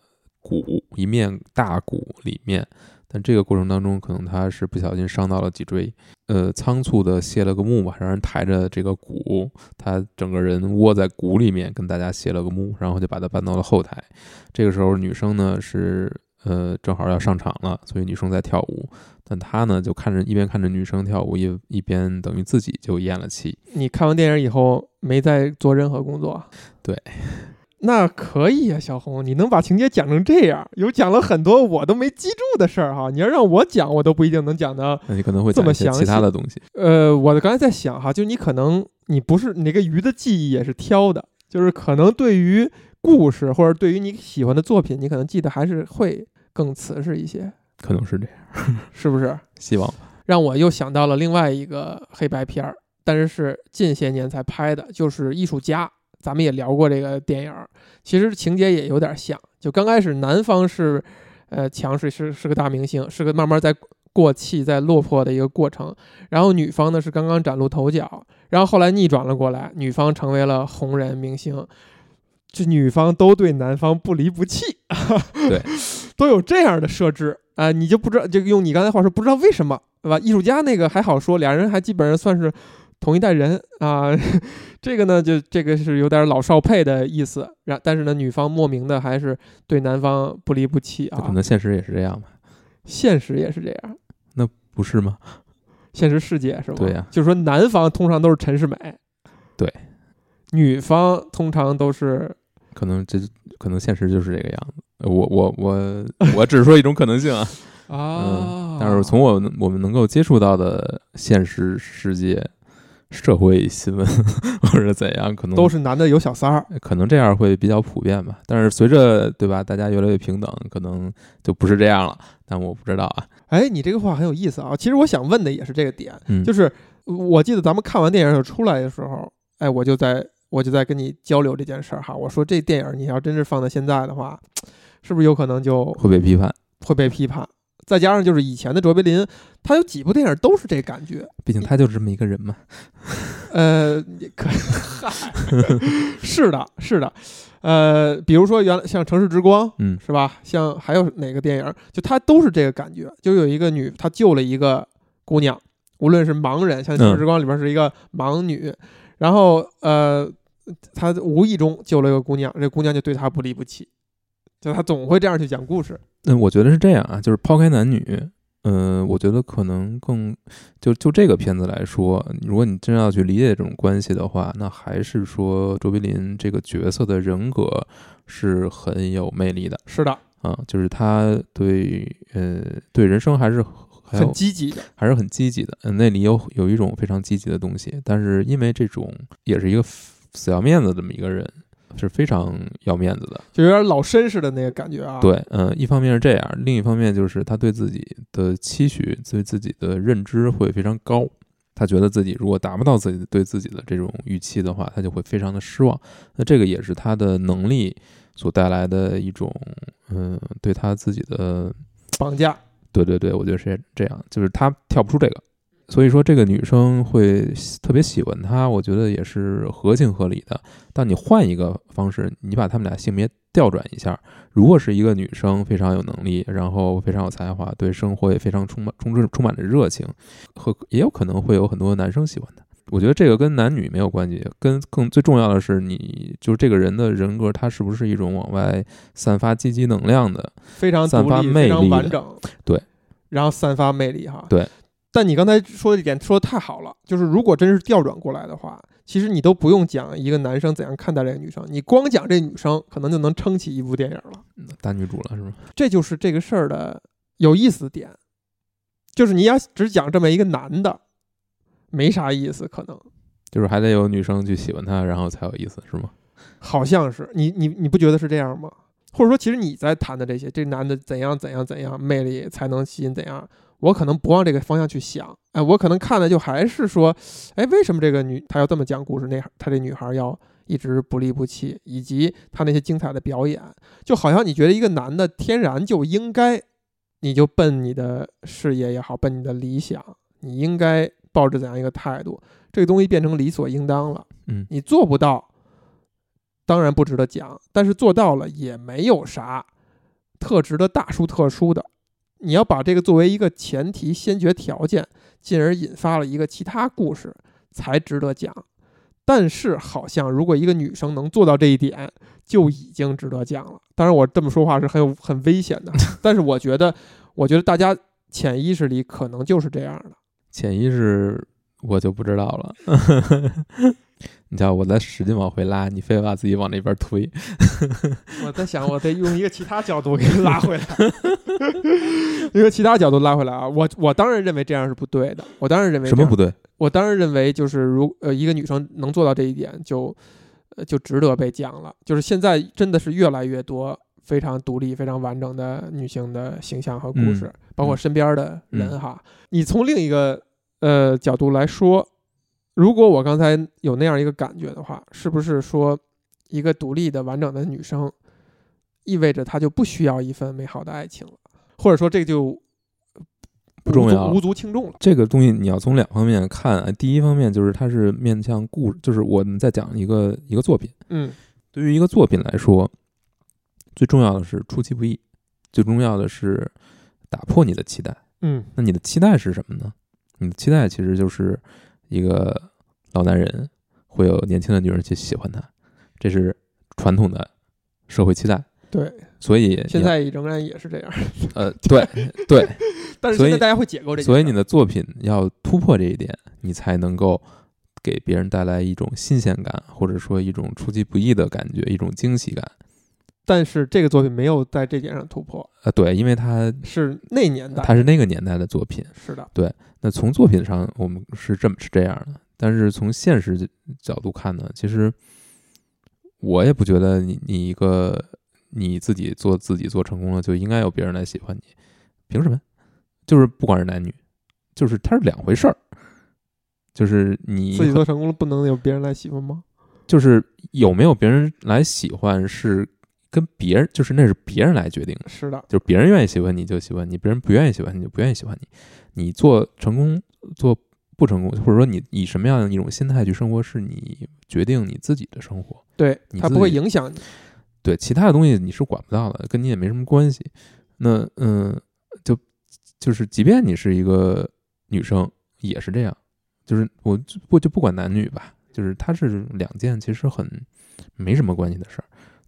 鼓一面大鼓里面。但这个过程当中，可能他是不小心伤到了脊椎，呃，仓促的卸了个幕吧，让人抬着这个鼓，他整个人窝在鼓里面，跟大家卸了个幕，然后就把他搬到了后台。这个时候，女生呢是呃正好要上场了，所以女生在跳舞，但他呢就看着一边看着女生跳舞，一一边等于自己就咽了气。你看完电影以后没再做任何工作？对，*laughs* 那可以呀、小红，你能把情节讲成这样，有讲了很多我都没记住的事儿哈。你要让我讲，我都不一定能讲的。那你可能会这么详讲一些其他的东西。呃，我刚才在想哈，就你可能你不是你那个鱼的记忆也是挑的，就是可能对于故事或者对于你喜欢的作品，你可能记得还是会更瓷实一些，可能是这样，*laughs* 是不是？希望让我又想到了另外一个黑白片儿，但是是近些年才拍的，就是《艺术家》。咱们也聊过这个电影儿，其实情节也有点像。就刚开始男方是，呃，强势是是个大明星，是个慢慢在过气、在落魄的一个过程。然后女方呢是刚刚崭露头角，然后后来逆转了过来，女方成为了红人明星。这女方都对男方不离不弃，对，*laughs* 都有这样的设置啊、你就不知道，就用你刚才话说，不知道为什么，对吧？艺术家那个还好说，俩人还基本上算是同一代人啊。*laughs* 这个呢，就这个是有点老少配的意思，然但是呢，女方莫名的还是对男方不离不弃啊可啊。能现实也是这样吧？现实也是这样，那不是吗？现实世界是吗？对呀就是说男方通常都是陈世美，对，女方通常都是可能这可能现实就是这个样子。呃我我我 *laughs* 我只是说一种可能性啊，*laughs* 啊，嗯，但是从我们我们能够接触到的现实世界、社会新闻 *laughs* 或者怎样，可能都是男的有小三儿，可能这样会比较普遍吧。但是随着对吧，大家越来越平等，可能就不是这样了。但我不知道啊，哎，你这个话很有意思啊。其实我想问的也是这个点，嗯，就是我记得咱们看完电影出来的时候，哎，我就在我就在跟你交流这件事儿哈。我说这电影你要真是放在现在的话，是不是有可能就会被批判，会被批判？再加上就是以前的卓别林，他有几部电影都是这感觉，毕竟他就是这么一个人嘛。呃，也可嗨，*laughs* 是的，是的，呃，比如说原来像《城市之光》，嗯是吧？像还有哪个电影，就他都是这个感觉，就有一个女，她救了一个姑娘，无论是盲人，像《城市之光》里边是一个盲女，然后呃，他无意中救了一个姑娘，这姑娘就对他不离不弃，就他总会这样去讲故事。嗯，我觉得是这样啊，就是抛开男女，嗯、我觉得可能更就就这个片子来说，如果你真要去理解这种关系的话，那还是说卓别林这个角色的人格是很有魅力的是的，啊，就是他对呃对人生还是很积极的，还是很积极的，嗯，那里有有一种非常积极的东西，但是因为这种也是一个死要面子这么一个人，是非常要面子的。就有点老绅士的那个感觉啊。，对，嗯，一方面是这样，另一方面就是他对自己的期许、对自己的认知会非常高。他觉得自己如果达不到自己对自己的这种预期的话，他就会非常的失望。那这个也是他的能力所带来的一种，嗯，对他自己的绑架。对对对，我觉得是这样，就是他跳不出这个，所以说这个女生会特别喜欢他，我觉得也是合情合理的。但你换一个方式，你把他们俩性别调转一下，如果是一个女生非常有能力，然后非常有才华，对生活也非常充满充充充满着热情，和也有可能会有很多男生喜欢她。我觉得这个跟男女没有关系，跟更最重要的是你就是这个人的人格，他是不是一种往外散发积极能量的？非常散发魅非常完整，对，然后散发魅力哈，对。但你刚才说的一点说的太好了，就是如果真是调转过来的话，其实你都不用讲一个男生怎样看待这个女生，你光讲这女生，可能就能撑起一部电影了。大女主了是吗？这就是这个事儿的有意思的点，就是你要只讲这么一个男的，没啥意思，可能就是还得有女生去喜欢他，然后才有意思，是吗？好像是你你你不觉得是这样吗？或者说，其实你在谈的这些，这男的怎样怎样怎样，魅力才能吸引怎样，我可能不往这个方向去想，哎，我可能看的就还是说，哎，为什么这个女她要这么讲故事，那她这女孩要一直不离不弃，以及她那些精彩的表演，就好像你觉得一个男的天然就应该，你就奔你的事业也好，奔你的理想，你应该抱着怎样一个态度，这个东西变成理所应当了。嗯，你做不到，当然不值得讲，但是做到了也没有啥特值得大书特书的。你要把这个作为一个前提先决条件，进而引发了一个其他故事，才值得讲。但是好像如果一个女生能做到这一点，就已经值得讲了。当然，我这么说话是很有很危险的，*laughs* 但是我觉得，我觉得大家潜意识里可能就是这样的。潜意识我就不知道了。*laughs* 你瞧，我在使劲往回拉，你非把自己往那边推。我在想，我得用一个其他角度给你拉回来，*laughs* 一个其他角度拉回来啊！我我当然认为这样是不对的，我当然认为什么不对？我当然认为就是如呃一个女生能做到这一点就，呃就值得被讲了。就是现在真的是越来越多非常独立、非常完整的女性的形象和故事，包括身边的人哈。你从另一个呃角度来说，如果我刚才有那样一个感觉的话，是不是说一个独立的、完整的女生，意味着她就不需要一份美好的爱情了，或者说这就不重要，无足轻重了。这个东西你要从两方面看，第一方面就是它是面向故，就是我们在讲一个一个作品，嗯。对于一个作品来说，最重要的是出其不意，最重要的是打破你的期待。嗯，那你的期待是什么呢？你的期待其实就是一个老男人会有年轻的女人去喜欢他，这是传统的社会期待。对，所以现在仍然也是这样。呃，对对，*laughs* 但是现在大家会解构这，所以你的作品要突破这一点，你才能够。给别人带来一种新鲜感，或者说一种出其不意的感觉，一种惊喜感。但是这个作品没有在这点上突破。呃，对，因为它是那年代，它是那个年代的作品。是的，对。那从作品上，我们是这么是这样的。但是从现实角度看呢，其实我也不觉得你你一个你自己做自己做成功了，就应该有别人来喜欢你。凭什么？就是不管是男女，就是它是两回事儿。就是你自己做成功了，不能有别人来喜欢吗？就是有没有别人来喜欢，是跟别人，就是那是别人来决定的。是的，就是别人愿意喜欢你就喜欢你，别人不愿意喜欢你就不愿意喜欢你。你做成功做不成功，或者说你以什么样的一种心态去生活，是你决定你自己的生活。对，它不会影响你。对，其他的东西你是管不到的，跟你也没什么关系。那嗯，就就是即便你是一个女生，也是这样。就是我不就不管男女吧，就是它是两件其实很没什么关系的事儿。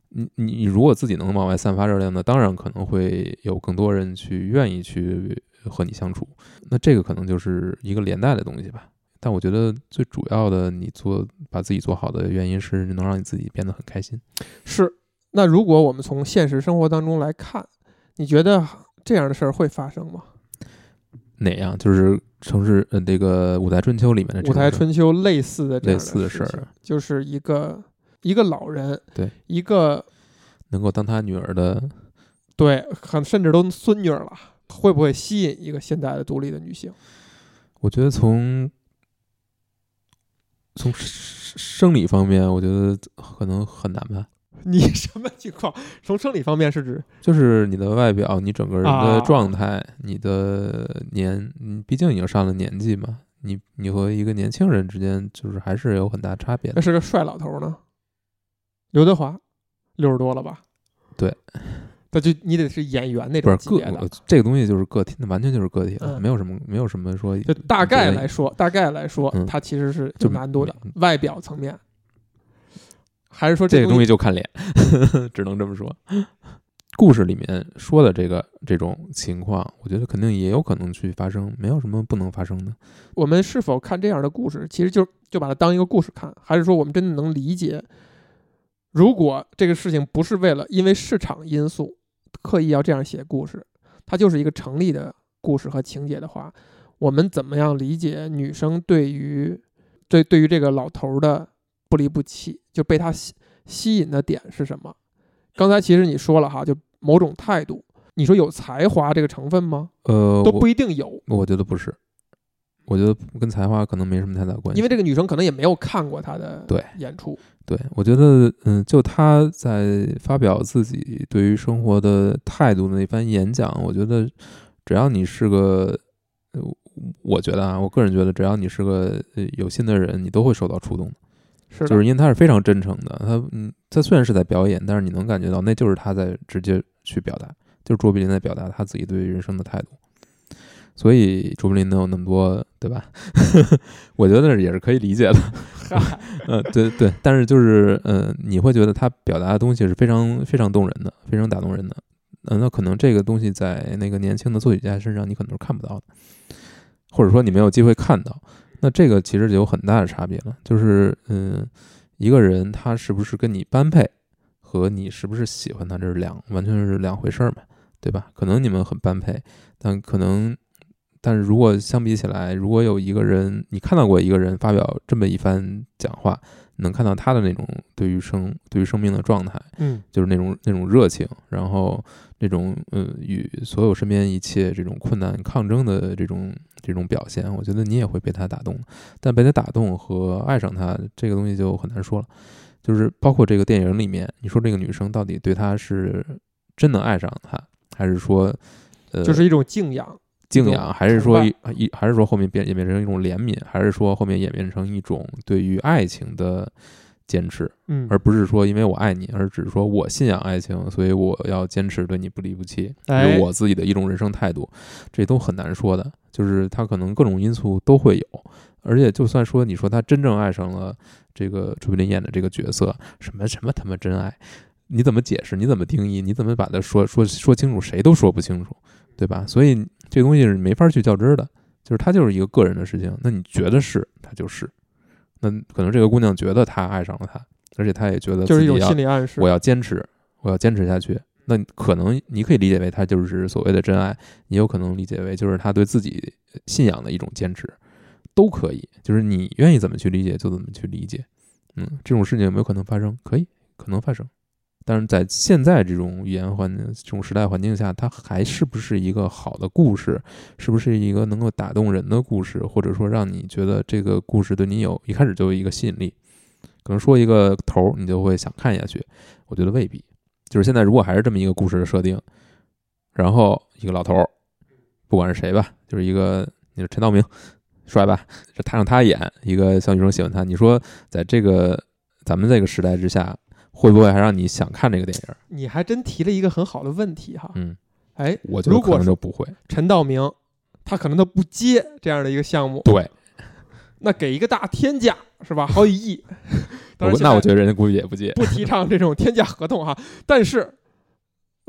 你你如果自己能往外散发热量，那当然可能会有更多人去愿意去和你相处。那这个可能就是一个连带的东西吧。但我觉得最主要的，你做把自己做好的原因是能让你自己变得很开心。是。那如果我们从现实生活当中来看，你觉得这样的事儿会发生吗？哪样？就是城市呃，这个《舞台春秋》里面的《舞台春秋》类似的类似的事儿，就是一个一个老人，对，一个能够当他女儿的，对，很甚至都孙女了，会不会吸引一个现代的独立的女性？我觉得从从生理方面，我觉得可能很难吧。*laughs* 你什么情况？从生理方面是指，就是你的外表，你整个人的状态，你的年，你毕竟已经上了年纪嘛，你你和一个年轻人之间，就是还是有很大差别。那是个帅老头呢，刘德华，六十多了吧？对，那就你得是演员那种级别的。这个东西就是个体，那完全就是个体了，没有什么，没有什么说。就大概来说，大概来说，它其实是有难度的，外表层面。还是说这个东西就看脸，*laughs* 只能这么说。故事里面说的这个这种情况，我觉得肯定也有可能去发生，没有什么不能发生的。我们是否看这样的故事，其实就就把它当一个故事看，还是说我们真的能理解，如果这个事情不是为了因为市场因素刻意要这样写故事，它就是一个成立的故事和情节的话，我们怎么样理解女生对于对对于这个老头的？不离不弃，就被他吸吸引的点是什么？刚才其实你说了哈，就某种态度。你说有才华这个成分吗？呃，都不一定有。我觉得不是，我觉得跟才华可能没什么太大关系。因为这个女生可能也没有看过他的对演出。对，我觉得嗯，就他在发表自己对于生活的态度的那番演讲，我觉得只要你是个，我觉得啊，我个人觉得，只要你是个有心的人，你都会受到触动。是，就是因为他是非常真诚的，他嗯，他虽然是在表演，但是你能感觉到那就是他在直接去表达，就是卓别林在表达他自己对于人生的态度。所以卓别林能有那么多，对吧？*laughs* 我觉得也是可以理解的。*laughs* 嗯，对对，但是就是嗯，你会觉得他表达的东西是非常非常动人的，非常打动人的。嗯，那可能这个东西在那个年轻的作曲家身上你可能是看不到的，或者说你没有机会看到。那这个其实就有很大的差别了，就是嗯，一个人他是不是跟你般配，和你是不是喜欢他，这是两完全是两回事儿嘛，对吧？可能你们很般配，但可能，但是如果相比起来，如果有一个人你看到过一个人发表这么一番讲话，能看到他的那种对于生对于生命的状态，嗯就是那种那种热情，然后那种呃与所有身边一切这种困难抗争的这种这种表现，我觉得你也会被他打动。但被他打动和爱上他这个东西就很难说了。就是包括这个电影里面，你说这个女生到底对他是真的爱上他，还是说呃就是一种敬仰。敬仰，还是说一一还是说后面变演变成一种怜悯，还是说后面演变成一种对于爱情的坚持？嗯，而不是说因为我爱你，而只是说我信仰爱情，所以我要坚持对你不离不弃，哎是我自己的一种人生态度，这都很难说的。就是他可能各种因素都会有，而且就算说你说他真正爱上了这个朱碧林演的这个角色，什么什么他妈真爱，你怎么解释？你怎么定义？你怎么把它说说说清楚？谁都说不清楚，对吧？所以这东西是没法去较真儿的，就是他就是一个个人的事情。那你觉得是，他就是。那可能这个姑娘觉得她爱上了他，而且她也觉得就是一种心理暗示。我要坚持，我要坚持下去。那可能你可以理解为他就是所谓的真爱，也有可能理解为就是他对自己信仰的一种坚持，都可以。就是你愿意怎么去理解就怎么去理解。嗯，这种事情有没有可能发生？可以，可能发生。但是在现在这种语言环境、这种时代环境下，它还是不是一个好的故事？是不是一个能够打动人的故事？或者说让你觉得这个故事对你有一开始就有一个吸引力？可能说一个头儿，你就会想看下去。我觉得未必。就是现在，如果还是这么一个故事的设定，然后一个老头儿，不管是谁吧，就是一个你说陈道明帅吧，他让他演一个小女生喜欢他，你说在这个咱们这个时代之下，会不会还让你想看这个电影？你还真提了一个很好的问题哈。嗯，哎，我觉得可如果是能就不会。陈道明，他可能都不接这样的一个项目，对，那给一个大天价是吧？好几亿。*laughs* 当然我那我觉得人家估计也不接。不提倡这种天价合同哈。*laughs* 但是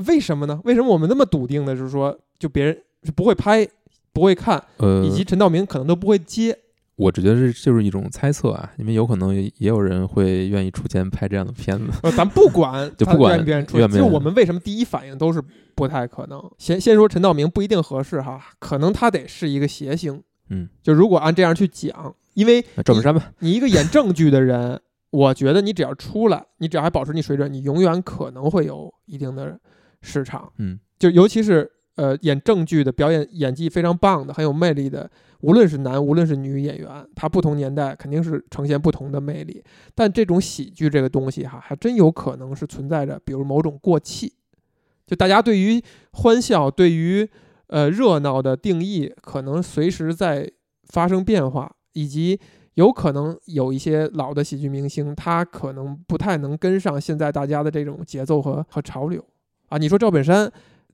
为什么呢？为什么我们那么笃定的就是说，就别人是不会拍、不会看，呃，以及陈道明可能都不会接？我只觉得这就是一种猜测啊，因为有可能也也有人会愿意出钱拍这样的片子。呃，咱不管 *laughs* 就不管愿不愿意出，就我们为什么第一反应都是不太可能。先先说陈道明不一定合适哈，可能他得是一个谐星。嗯，就如果按这样去讲，因为那赵本山吧，你一个演正剧的人，我觉得你只要出来，你只要还保持你水准，你永远可能会有一定的市场。嗯，就尤其是呃演正剧的表演演技非常棒的、很有魅力的，无论是男无论是女演员，他不同年代肯定是呈现不同的魅力。但这种喜剧这个东西哈，还真有可能是存在着，比如某种过气，就大家对于欢笑、对于呃热闹的定义，可能随时在发生变化，以及有可能有一些老的喜剧明星，他可能不太能跟上现在大家的这种节奏和和潮流啊。你说赵本山，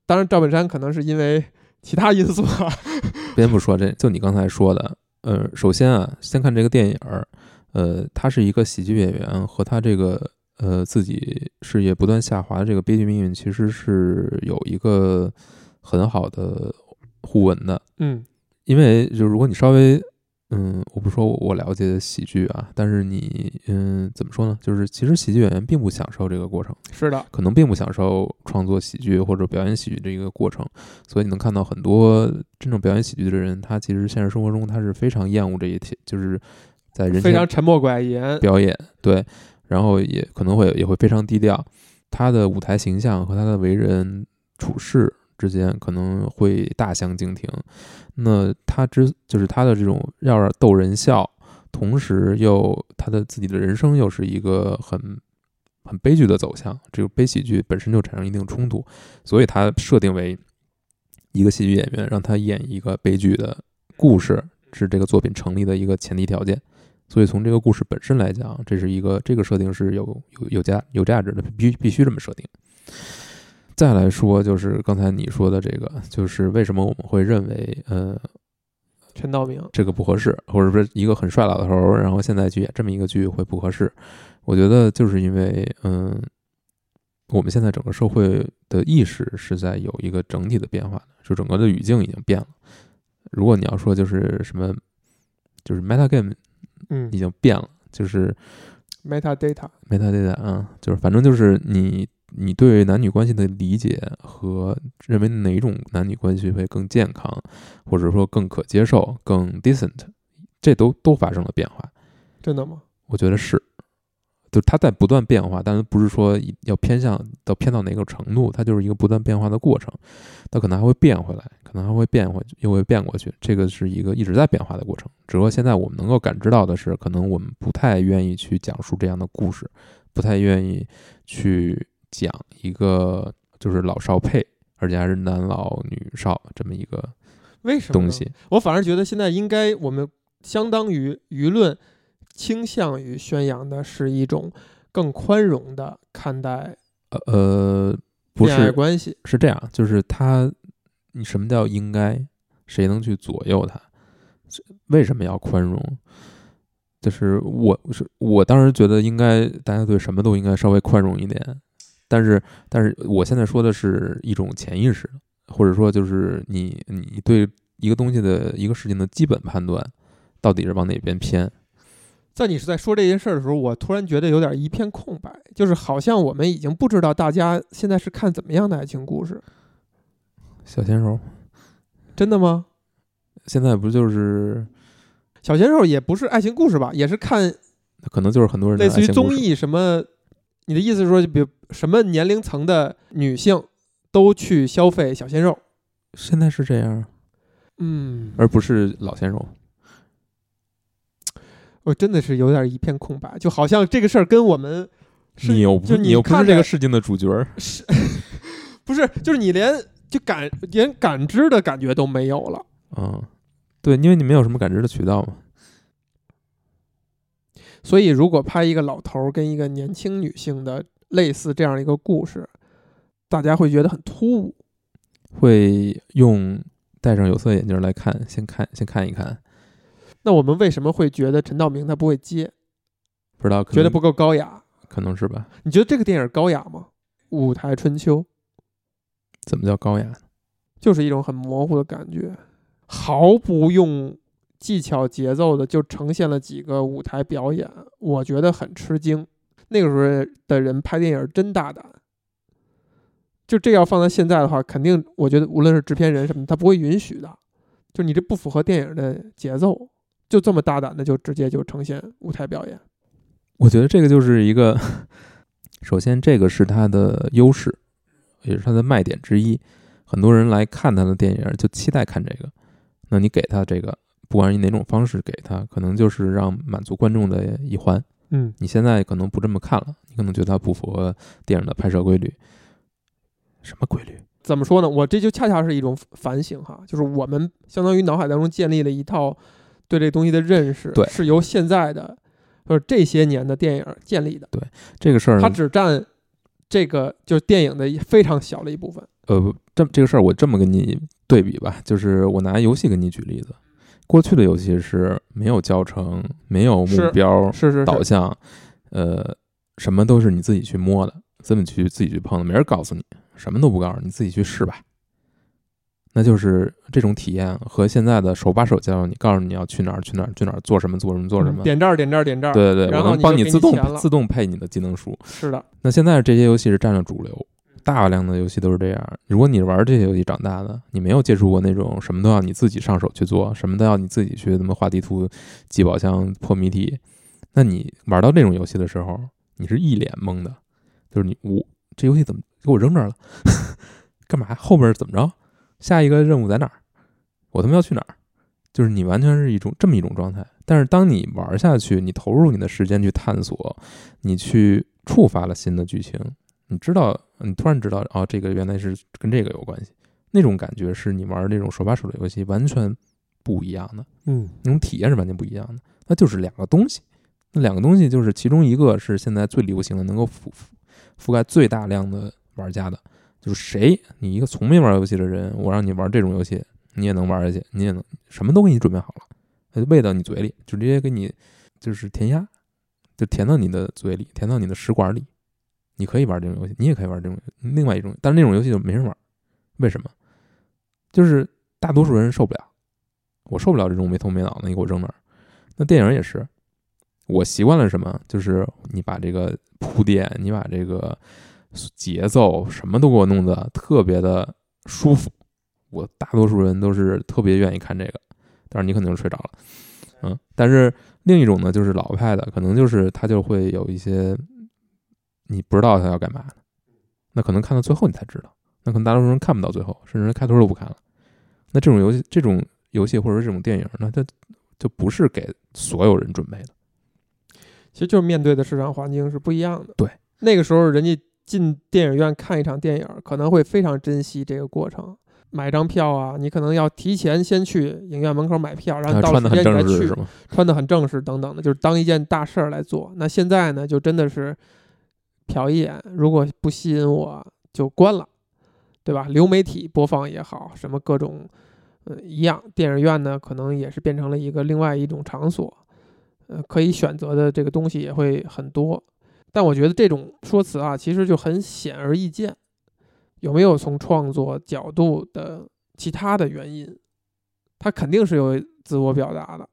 当然赵本山可能是因为其他因素啊，*laughs* 先不说这，就你刚才说的，呃，首先啊，先看这个电影儿，呃，他是一个喜剧演员，和他这个呃自己事业不断下滑的这个悲剧命运，其实是有一个很好的互文的。嗯因为就如果你稍微，嗯，我不说我了解的喜剧啊，但是你，嗯，怎么说呢？就是其实喜剧演员并不享受这个过程，是的，可能并不享受创作喜剧或者表演喜剧这一个过程，所以你能看到很多真正表演喜剧的人，他其实现实生活中他是非常厌恶这一切，就是在人前非常沉默寡言，表演，对，然后也可能会也会非常低调，他的舞台形象和他的为人处事之间可能会大相径庭。那他之就是他的这种要让逗人笑，同时又他的自己的人生又是一个很很悲剧的走向，这个悲喜剧本身就产生一定冲突，所以他设定为一个戏剧演员，让他演一个悲剧的故事，是这个作品成立的一个前提条件。所以从这个故事本身来讲，这是一个这个设定是有有有价有价值的，必必须这么设定。再来说，就是刚才你说的这个，就是为什么我们会认为，呃，陈道明，这个不合适，或者说一个很帅老头儿，然后现在去演这么一个剧会不合适？我觉得就是因为，嗯，我们现在整个社会的意识是在有一个整体的变化的，就整个的语境已经变了。如果你要说就是什么，就是 meta game 嗯已经变了，就是 metadata，metadata 啊，就是反正就是你你对男女关系的理解和认为哪种男女关系会更健康，或者说更可接受、更 decent，这都都发生了变化。真的吗？我觉得是，就它在不断变化，但是不是说要偏向到偏到哪个程度，它就是一个不断变化的过程，它可能还会变回来，可能还会变回去，又会变过去，这个是一个一直在变化的过程。只不过现在我们能够感知到的是，可能我们不太愿意去讲述这样的故事，不太愿意去讲一个就是老少配，而且还是男老女少这么一个为什么东西。我反而觉得现在应该我们相当于舆论倾向于宣扬的是一种更宽容的看待呃呃，不恋爱是关系。是这样，就是他，你什么叫应该？谁能去左右他？为什么要宽容？就是我是我当时觉得应该大家对什么都应该稍微宽容一点，但是但是我现在说的是一种潜意识，或者说就是你你对一个东西的一个事情的基本判断，到底是往哪边偏？在你是在说这件事儿的时候，我突然觉得有点一片空白，就是好像我们已经不知道大家现在是看怎么样的爱情故事，小鲜肉真的吗？现在不就是小鲜肉也不是爱情故事吧，也是看可能就是很多人类似于综艺什么。你的意思是说，就比如什么年龄层的女性都去消费小鲜肉？现在是这样，嗯，而不是老鲜肉。我真的是有点一片空白，就好像这个事儿跟我们是你又不就你又不是这个事情的主角儿。是 *laughs* 不是就是你连就感连感知的感觉都没有了？嗯，对，因为你没有什么感知的渠道嘛。所以如果拍一个老头儿跟一个年轻女性的类似这样一个故事，大家会觉得很突兀。会用戴上有色眼镜来看，先看先看一看，那我们为什么会觉得陈道明他不会接，不知道觉得不够高雅？可能是吧？你觉得这个电影高雅吗？舞台春秋怎么叫高雅？就是一种很模糊的感觉，毫不用技巧节奏的就呈现了几个舞台表演，我觉得很吃惊。那个时候的人拍电影真大胆，就这要放在现在的话，肯定我觉得无论是制片人什么，他不会允许的。就你这不符合电影的节奏，就这么大胆的就直接就呈现舞台表演。我觉得这个就是一个，*laughs* 首先这个是他的优势，也是他的卖点之一。很多人来看他的电影，就期待看这个。那你给他这个，不管以哪种方式给他，可能就是让满足观众的一环。嗯，你现在可能不这么看了，你可能觉得它不符合电影的拍摄规律。什么规律？怎么说呢？我这就恰恰是一种反省哈，就是我们相当于脑海当中建立了一套对这东西的认识，对是由现在的或者这些年的电影建立的，对这个事儿呢它只占这个就是电影的一非常小的一部分。呃，这这个事儿我这么跟你对比吧，就是我拿游戏跟你举例子。过去的游戏是没有教程、没有目标是是是，导向，呃，什么都是你自己去摸的，自己去自己去碰的，没人告诉你，什么都不告诉你，自己去试吧。那就是这种体验和现在的手把手教你，告诉你要去哪儿去哪儿去哪儿做什么做什么做什么。嗯点这儿点这儿点这儿，对对对，然后我能帮你自动你自动配你的技能书。是的，那现在这些游戏是占了主流，大量的游戏都是这样。如果你玩这些游戏长大的，你没有接触过那种什么都要你自己上手去做，什么都要你自己去怎么画地图、记宝箱、破谜题，那你玩到这种游戏的时候，你是一脸懵的，就是你我这游戏怎么给我扔这儿了？干嘛？后边怎么着？下一个任务在哪儿？我他妈要去哪儿？就是你完全是一种这么一种状态。但是当你玩下去，你投入你的时间去探索，你去触发了新的剧情，你知道，你突然知道，哦，这个原来是跟这个有关系。那种感觉是你玩那种手把手的游戏完全不一样的，嗯那种体验是完全不一样的。那就是两个东西，那两个东西就是其中一个是现在最流行的，能够覆覆盖最大量的玩家的，就是谁，你一个从没玩游戏的人，我让你玩这种游戏，你也能玩下去，你也能什么都给你准备好了，喂到你嘴里，就直接给你就是填鸭，就填到你的嘴里，填到你的食管里。你可以玩这种游戏，你也可以玩这种另外一种，但是那种游戏就没人玩，为什么？就是大多数人受不了，我受不了这种没头没脑的，你给我扔那儿。那电影也是，我习惯了什么？就是你把这个铺垫，你把这个节奏什么都给我弄得特别的舒服。我大多数人都是特别愿意看这个，但是你可能就睡着了，嗯。但是另一种呢，就是老派的，可能就是他就会有一些你不知道他要干嘛的，那可能看到最后你才知道，那可能大多数人看不到最后，甚至连开头都不看了。那这种游戏，这种游戏或者是这种电影，那它就不是给所有人准备的。其实就是面对的市场环境是不一样的。对，那个时候人家进电影院看一场电影，可能会非常珍惜这个过程。买张票啊，你可能要提前先去影院门口买票，然后到时间再去，穿的很正式等等的，就是当一件大事儿来做。那现在呢，就真的是瞟一眼，如果不吸引我就关了，对吧？流媒体播放也好，什么各种，呃，一样。电影院呢，可能也是变成了一个另外一种场所，呃，可以选择的这个东西也会很多。但我觉得这种说辞啊，其实就很显而易见。有没有从创作角度的其他的原因？他肯定是有自我表达的，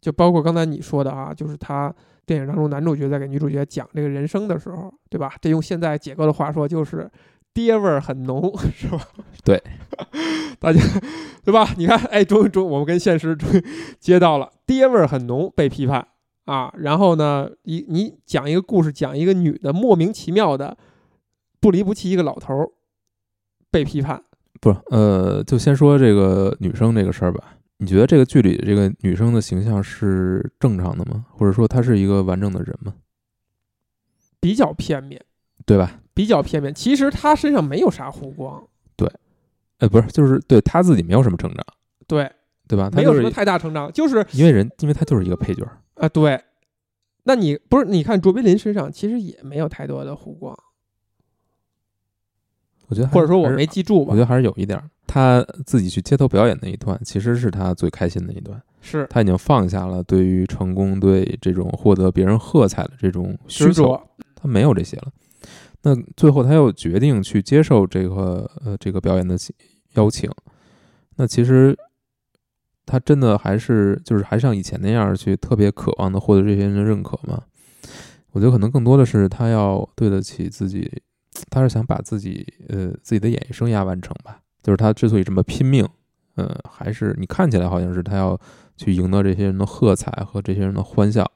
就包括刚才你说的啊，就是他电影当中男主角在给女主角讲这个人生的时候，对吧？这用现在解构的话说，就是爹味儿很浓，是吧？*laughs* 对，大家对吧？你看，哎，终于终我们跟现实接到了，爹味儿很浓被批判啊。然后呢，一你讲一个故事，讲一个女的莫名其妙的。不离不弃，一个老头儿被批判，不是？呃，就先说这个女生这个事儿吧。你觉得这个剧里这个女生的形象是正常的吗？或者说她是一个完整的人吗？比较片面，对吧？比较片面。其实她身上没有啥弧光。对，呃，不是，就是对她自己没有什么成长。对，对吧？没有什么太大成长，就是因为人，因为她就是一个配角啊。对，那你不是？你看卓别林身上其实也没有太多的弧光。我觉得，或者说我没记住吧。我觉得还是有一点，他自己去街头表演那一段，其实是他最开心的一段。是他已经放下了对于成功、对这种获得别人喝彩的这种需求，他没有这些了。那最后他又决定去接受这个呃这个表演的邀请。那其实他真的还是就是还像以前那样去特别渴望的获得这些人的认可吗？我觉得可能更多的是他要对得起自己。他是想把自己呃自己的演艺生涯完成吧，就是他之所以这么拼命，呃，还是你看起来好像是他要去赢得这些人的喝彩和这些人的欢笑，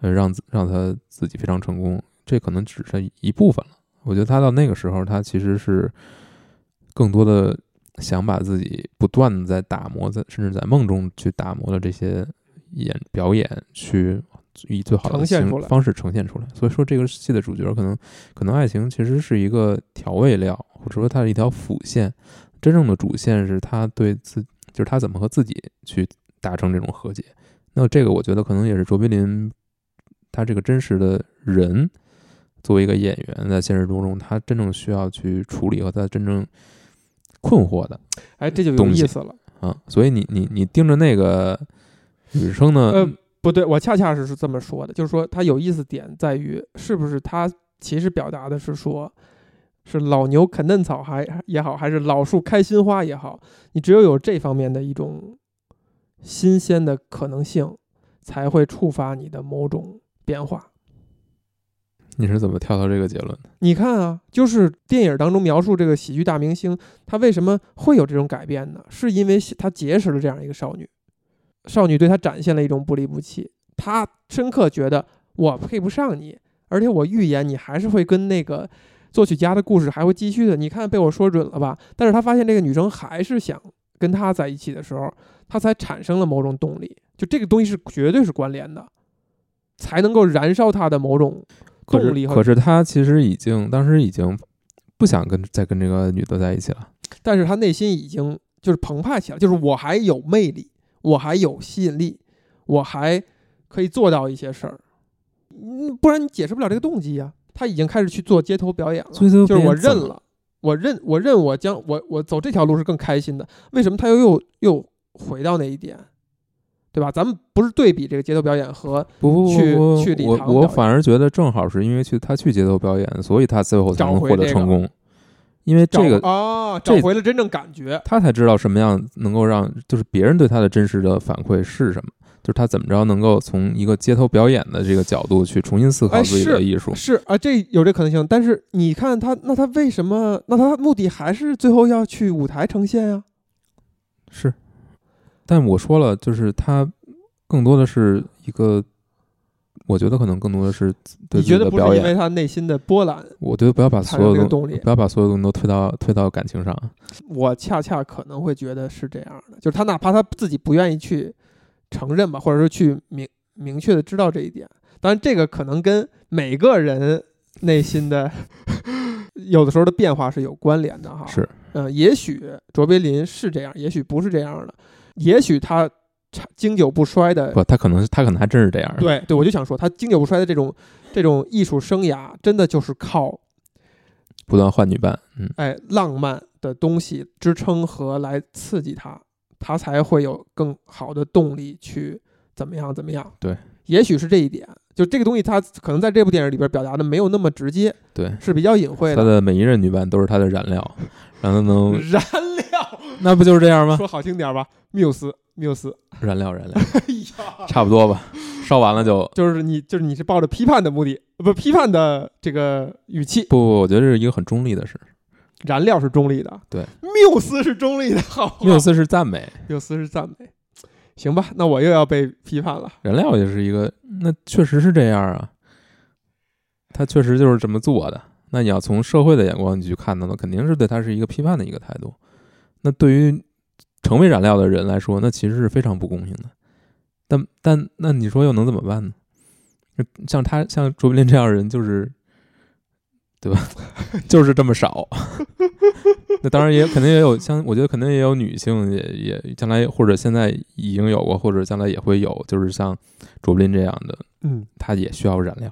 呃，让让他自己非常成功，这可能只是一部分了。我觉得他到那个时候，他其实是更多的想把自己不断的在打磨，在甚至在梦中去打磨的这些演表演去。以最好的形方式呈现出来，所以说这个戏的主角可能，可能爱情其实是一个调味料，或者说它是一条辅线，真正的主线是他对自，就是他怎么和自己去达成这种和解。那这个我觉得可能也是卓别林，他这个真实的人，作为一个演员在现实当中，他真正需要去处理和他真正困惑的，哎，这就有意思了啊。所以你你你盯着那个女生呢？不对，我恰恰是是这么说的，就是说它有意思点在于，是不是它其实表达的是说，是老牛啃嫩草还也好，还是老树开新花也好，你只有有这方面的一种新鲜的可能性，才会触发你的某种变化。你是怎么跳到这个结论的？你看啊，就是电影当中描述这个喜剧大明星，他为什么会有这种改变呢？是因为他结识了这样一个少女。少女对他展现了一种不离不弃，他深刻觉得我配不上你，而且我预言你还是会跟那个作曲家的故事还会继续的。你看被我说准了吧？但是他发现这个女生还是想跟他在一起的时候，他才产生了某种动力。就这个东西是绝对是关联的，才能够燃烧他的某种动力。可是他其实已经当时已经不想跟再跟这个女的在一起了，但是他内心已经就是澎湃起来，就是我还有魅力。我还有吸引力，我还可以做到一些事儿，嗯，不然你解释不了这个动机呀。他已经开始去做街头表演了，就是我认了，我认，我认，我将我我走这条路是更开心的。为什么他又又又回到那一点，对吧？咱们不是对比这个街头表演和去去礼堂，我我反而觉得正好是因为去他去街头表演，所以他最后才能获得成功。因为这个啊，找回了真正感觉，他才知道什么样能够让，就是别人对他的真实的反馈是什么，就是他怎么着能够从一个街头表演的这个角度去重新思考自己的艺术。是啊，这有这可能性。但是你看他，那他为什么？那他目的还是最后要去舞台呈现呀？是，但我说了，就是他更多的是一个，我觉得可能更多的是对自己你觉得不是。因为他内心的波澜？我觉得不要把所有东生这个动力不要把所有东西都推到推到感情上。我恰恰可能会觉得是这样的，就是他哪怕他自己不愿意去承认吧，或者说去明明确的知道这一点，当然这个可能跟每个人内心的 *laughs* 有的时候的变化是有关联的哈。是，嗯，也许卓别林是这样，也许不是这样的，也许他长经久不衰的不，他可能他可能还真是这样。，对对，我就想说，他经久不衰的这种这种艺术生涯，真的就是靠不断换女伴。嗯，哎浪漫的东西支撑和来刺激他，他才会有更好的动力去怎么样怎么样。对，也许是这一点，就这个东西，他可能在这部电影里边表达的没有那么直接，对，是比较隐晦的他的。的每一任女伴都是他的燃料，*laughs* 让他能，燃料，那不就是这样吗？说好听点吧，缪斯，缪斯，燃料，燃料，*laughs* 差不多吧。烧完了就 *laughs* 就是你，就是你是抱着批判的目的，不批判的这个语气，不不，我觉得这是一个很中立的事。燃料是中立的，对，缪斯是中立的，好，缪斯是赞美，缪斯是赞美，行吧，那我又要被批判了。燃料也是一个，那确实是这样啊。他确实就是这么做的。那你要从社会的眼光你去看到呢，肯定是对他是一个批判的一个态度。那对于成为燃料的人来说，那其实是非常不公平的。但但那你说又能怎么办呢？像他像卓别林这样的人，就是对吧？*laughs* 就是这么少。*laughs* 那当然也肯定也有像，我觉得肯定也有女性也也将来或者现在已经有过，或者将来也会有，就是像卓别林这样的，嗯，他也需要燃料，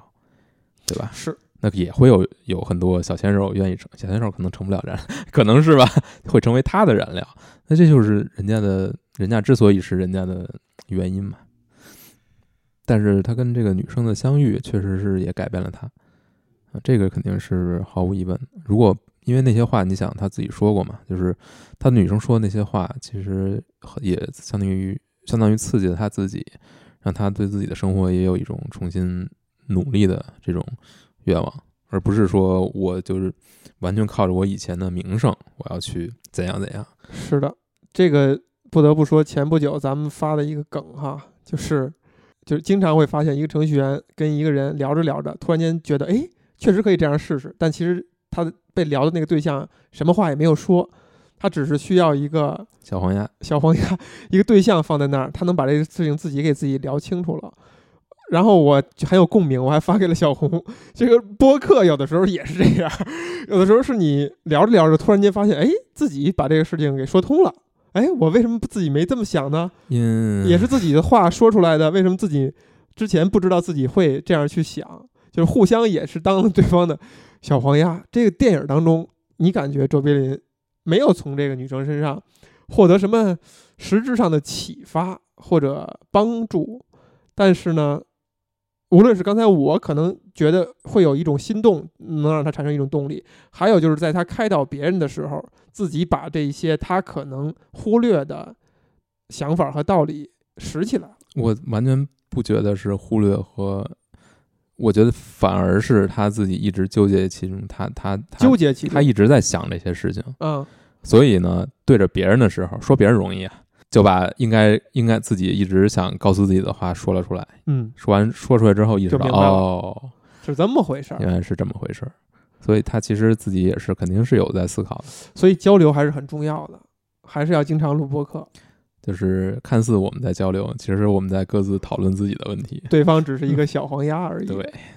对吧？是，那也会有有很多小鲜肉愿意成，小鲜肉可能成不了燃，可能是吧，会成为他的燃料。那这就是人家的，人家之所以是人家的原因嘛。但是他跟这个女生的相遇，确实是也改变了他，啊，这个肯定是毫无疑问。如果因为那些话，你想他自己说过嘛，就是他女生说的那些话，其实也相当于相当于刺激了他自己，让他对自己的生活也有一种重新努力的这种愿望，而不是说我就是完全靠着我以前的名声，我要去怎样怎样。是的，这个不得不说，前不久咱们发的一个梗哈，就是就是经常会发现一个程序员跟一个人聊着聊着，突然间觉得哎，确实可以这样试试，但其实他被聊的那个对象什么话也没有说，他只是需要一个小黄鸭，小黄鸭一个对象放在那儿，他能把这个事情自己给自己聊清楚了。然后我就很有共鸣，我还发给了小红。这个播客有的时候也是这样，有的时候是你聊着聊着，突然间发现，哎，自己把这个事情给说通了。哎，我为什么自己没这么想呢？因也是自己的话说出来的，为什么自己之前不知道自己会这样去想？就是互相也是当了对方的小黄鸭。这个电影当中，你感觉卓别林没有从这个女生身上获得什么实质上的启发或者帮助，但是呢，无论是刚才我可能觉得会有一种心动，能让他产生一种动力，还有就是在他开导别人的时候，自己把这些他可能忽略的想法和道理拾起来。我完全不觉得是忽略和，我觉得反而是他自己一直纠结其中，他他他纠结其中，他一直在想这些事情，嗯，所以呢，对着别人的时候说别人容易啊，就把应该应该自己一直想告诉自己的话说了出来，嗯，说完说出来之后意识到就明白了哦，是这么回事儿。原来是这么回事儿，所以他其实自己也是肯定是有在思考的，所以交流还是很重要的，还是要经常录播客。就是看似我们在交流，其实我们在各自讨论自己的问题。对方只是一个小黄鸭而已。对，*laughs*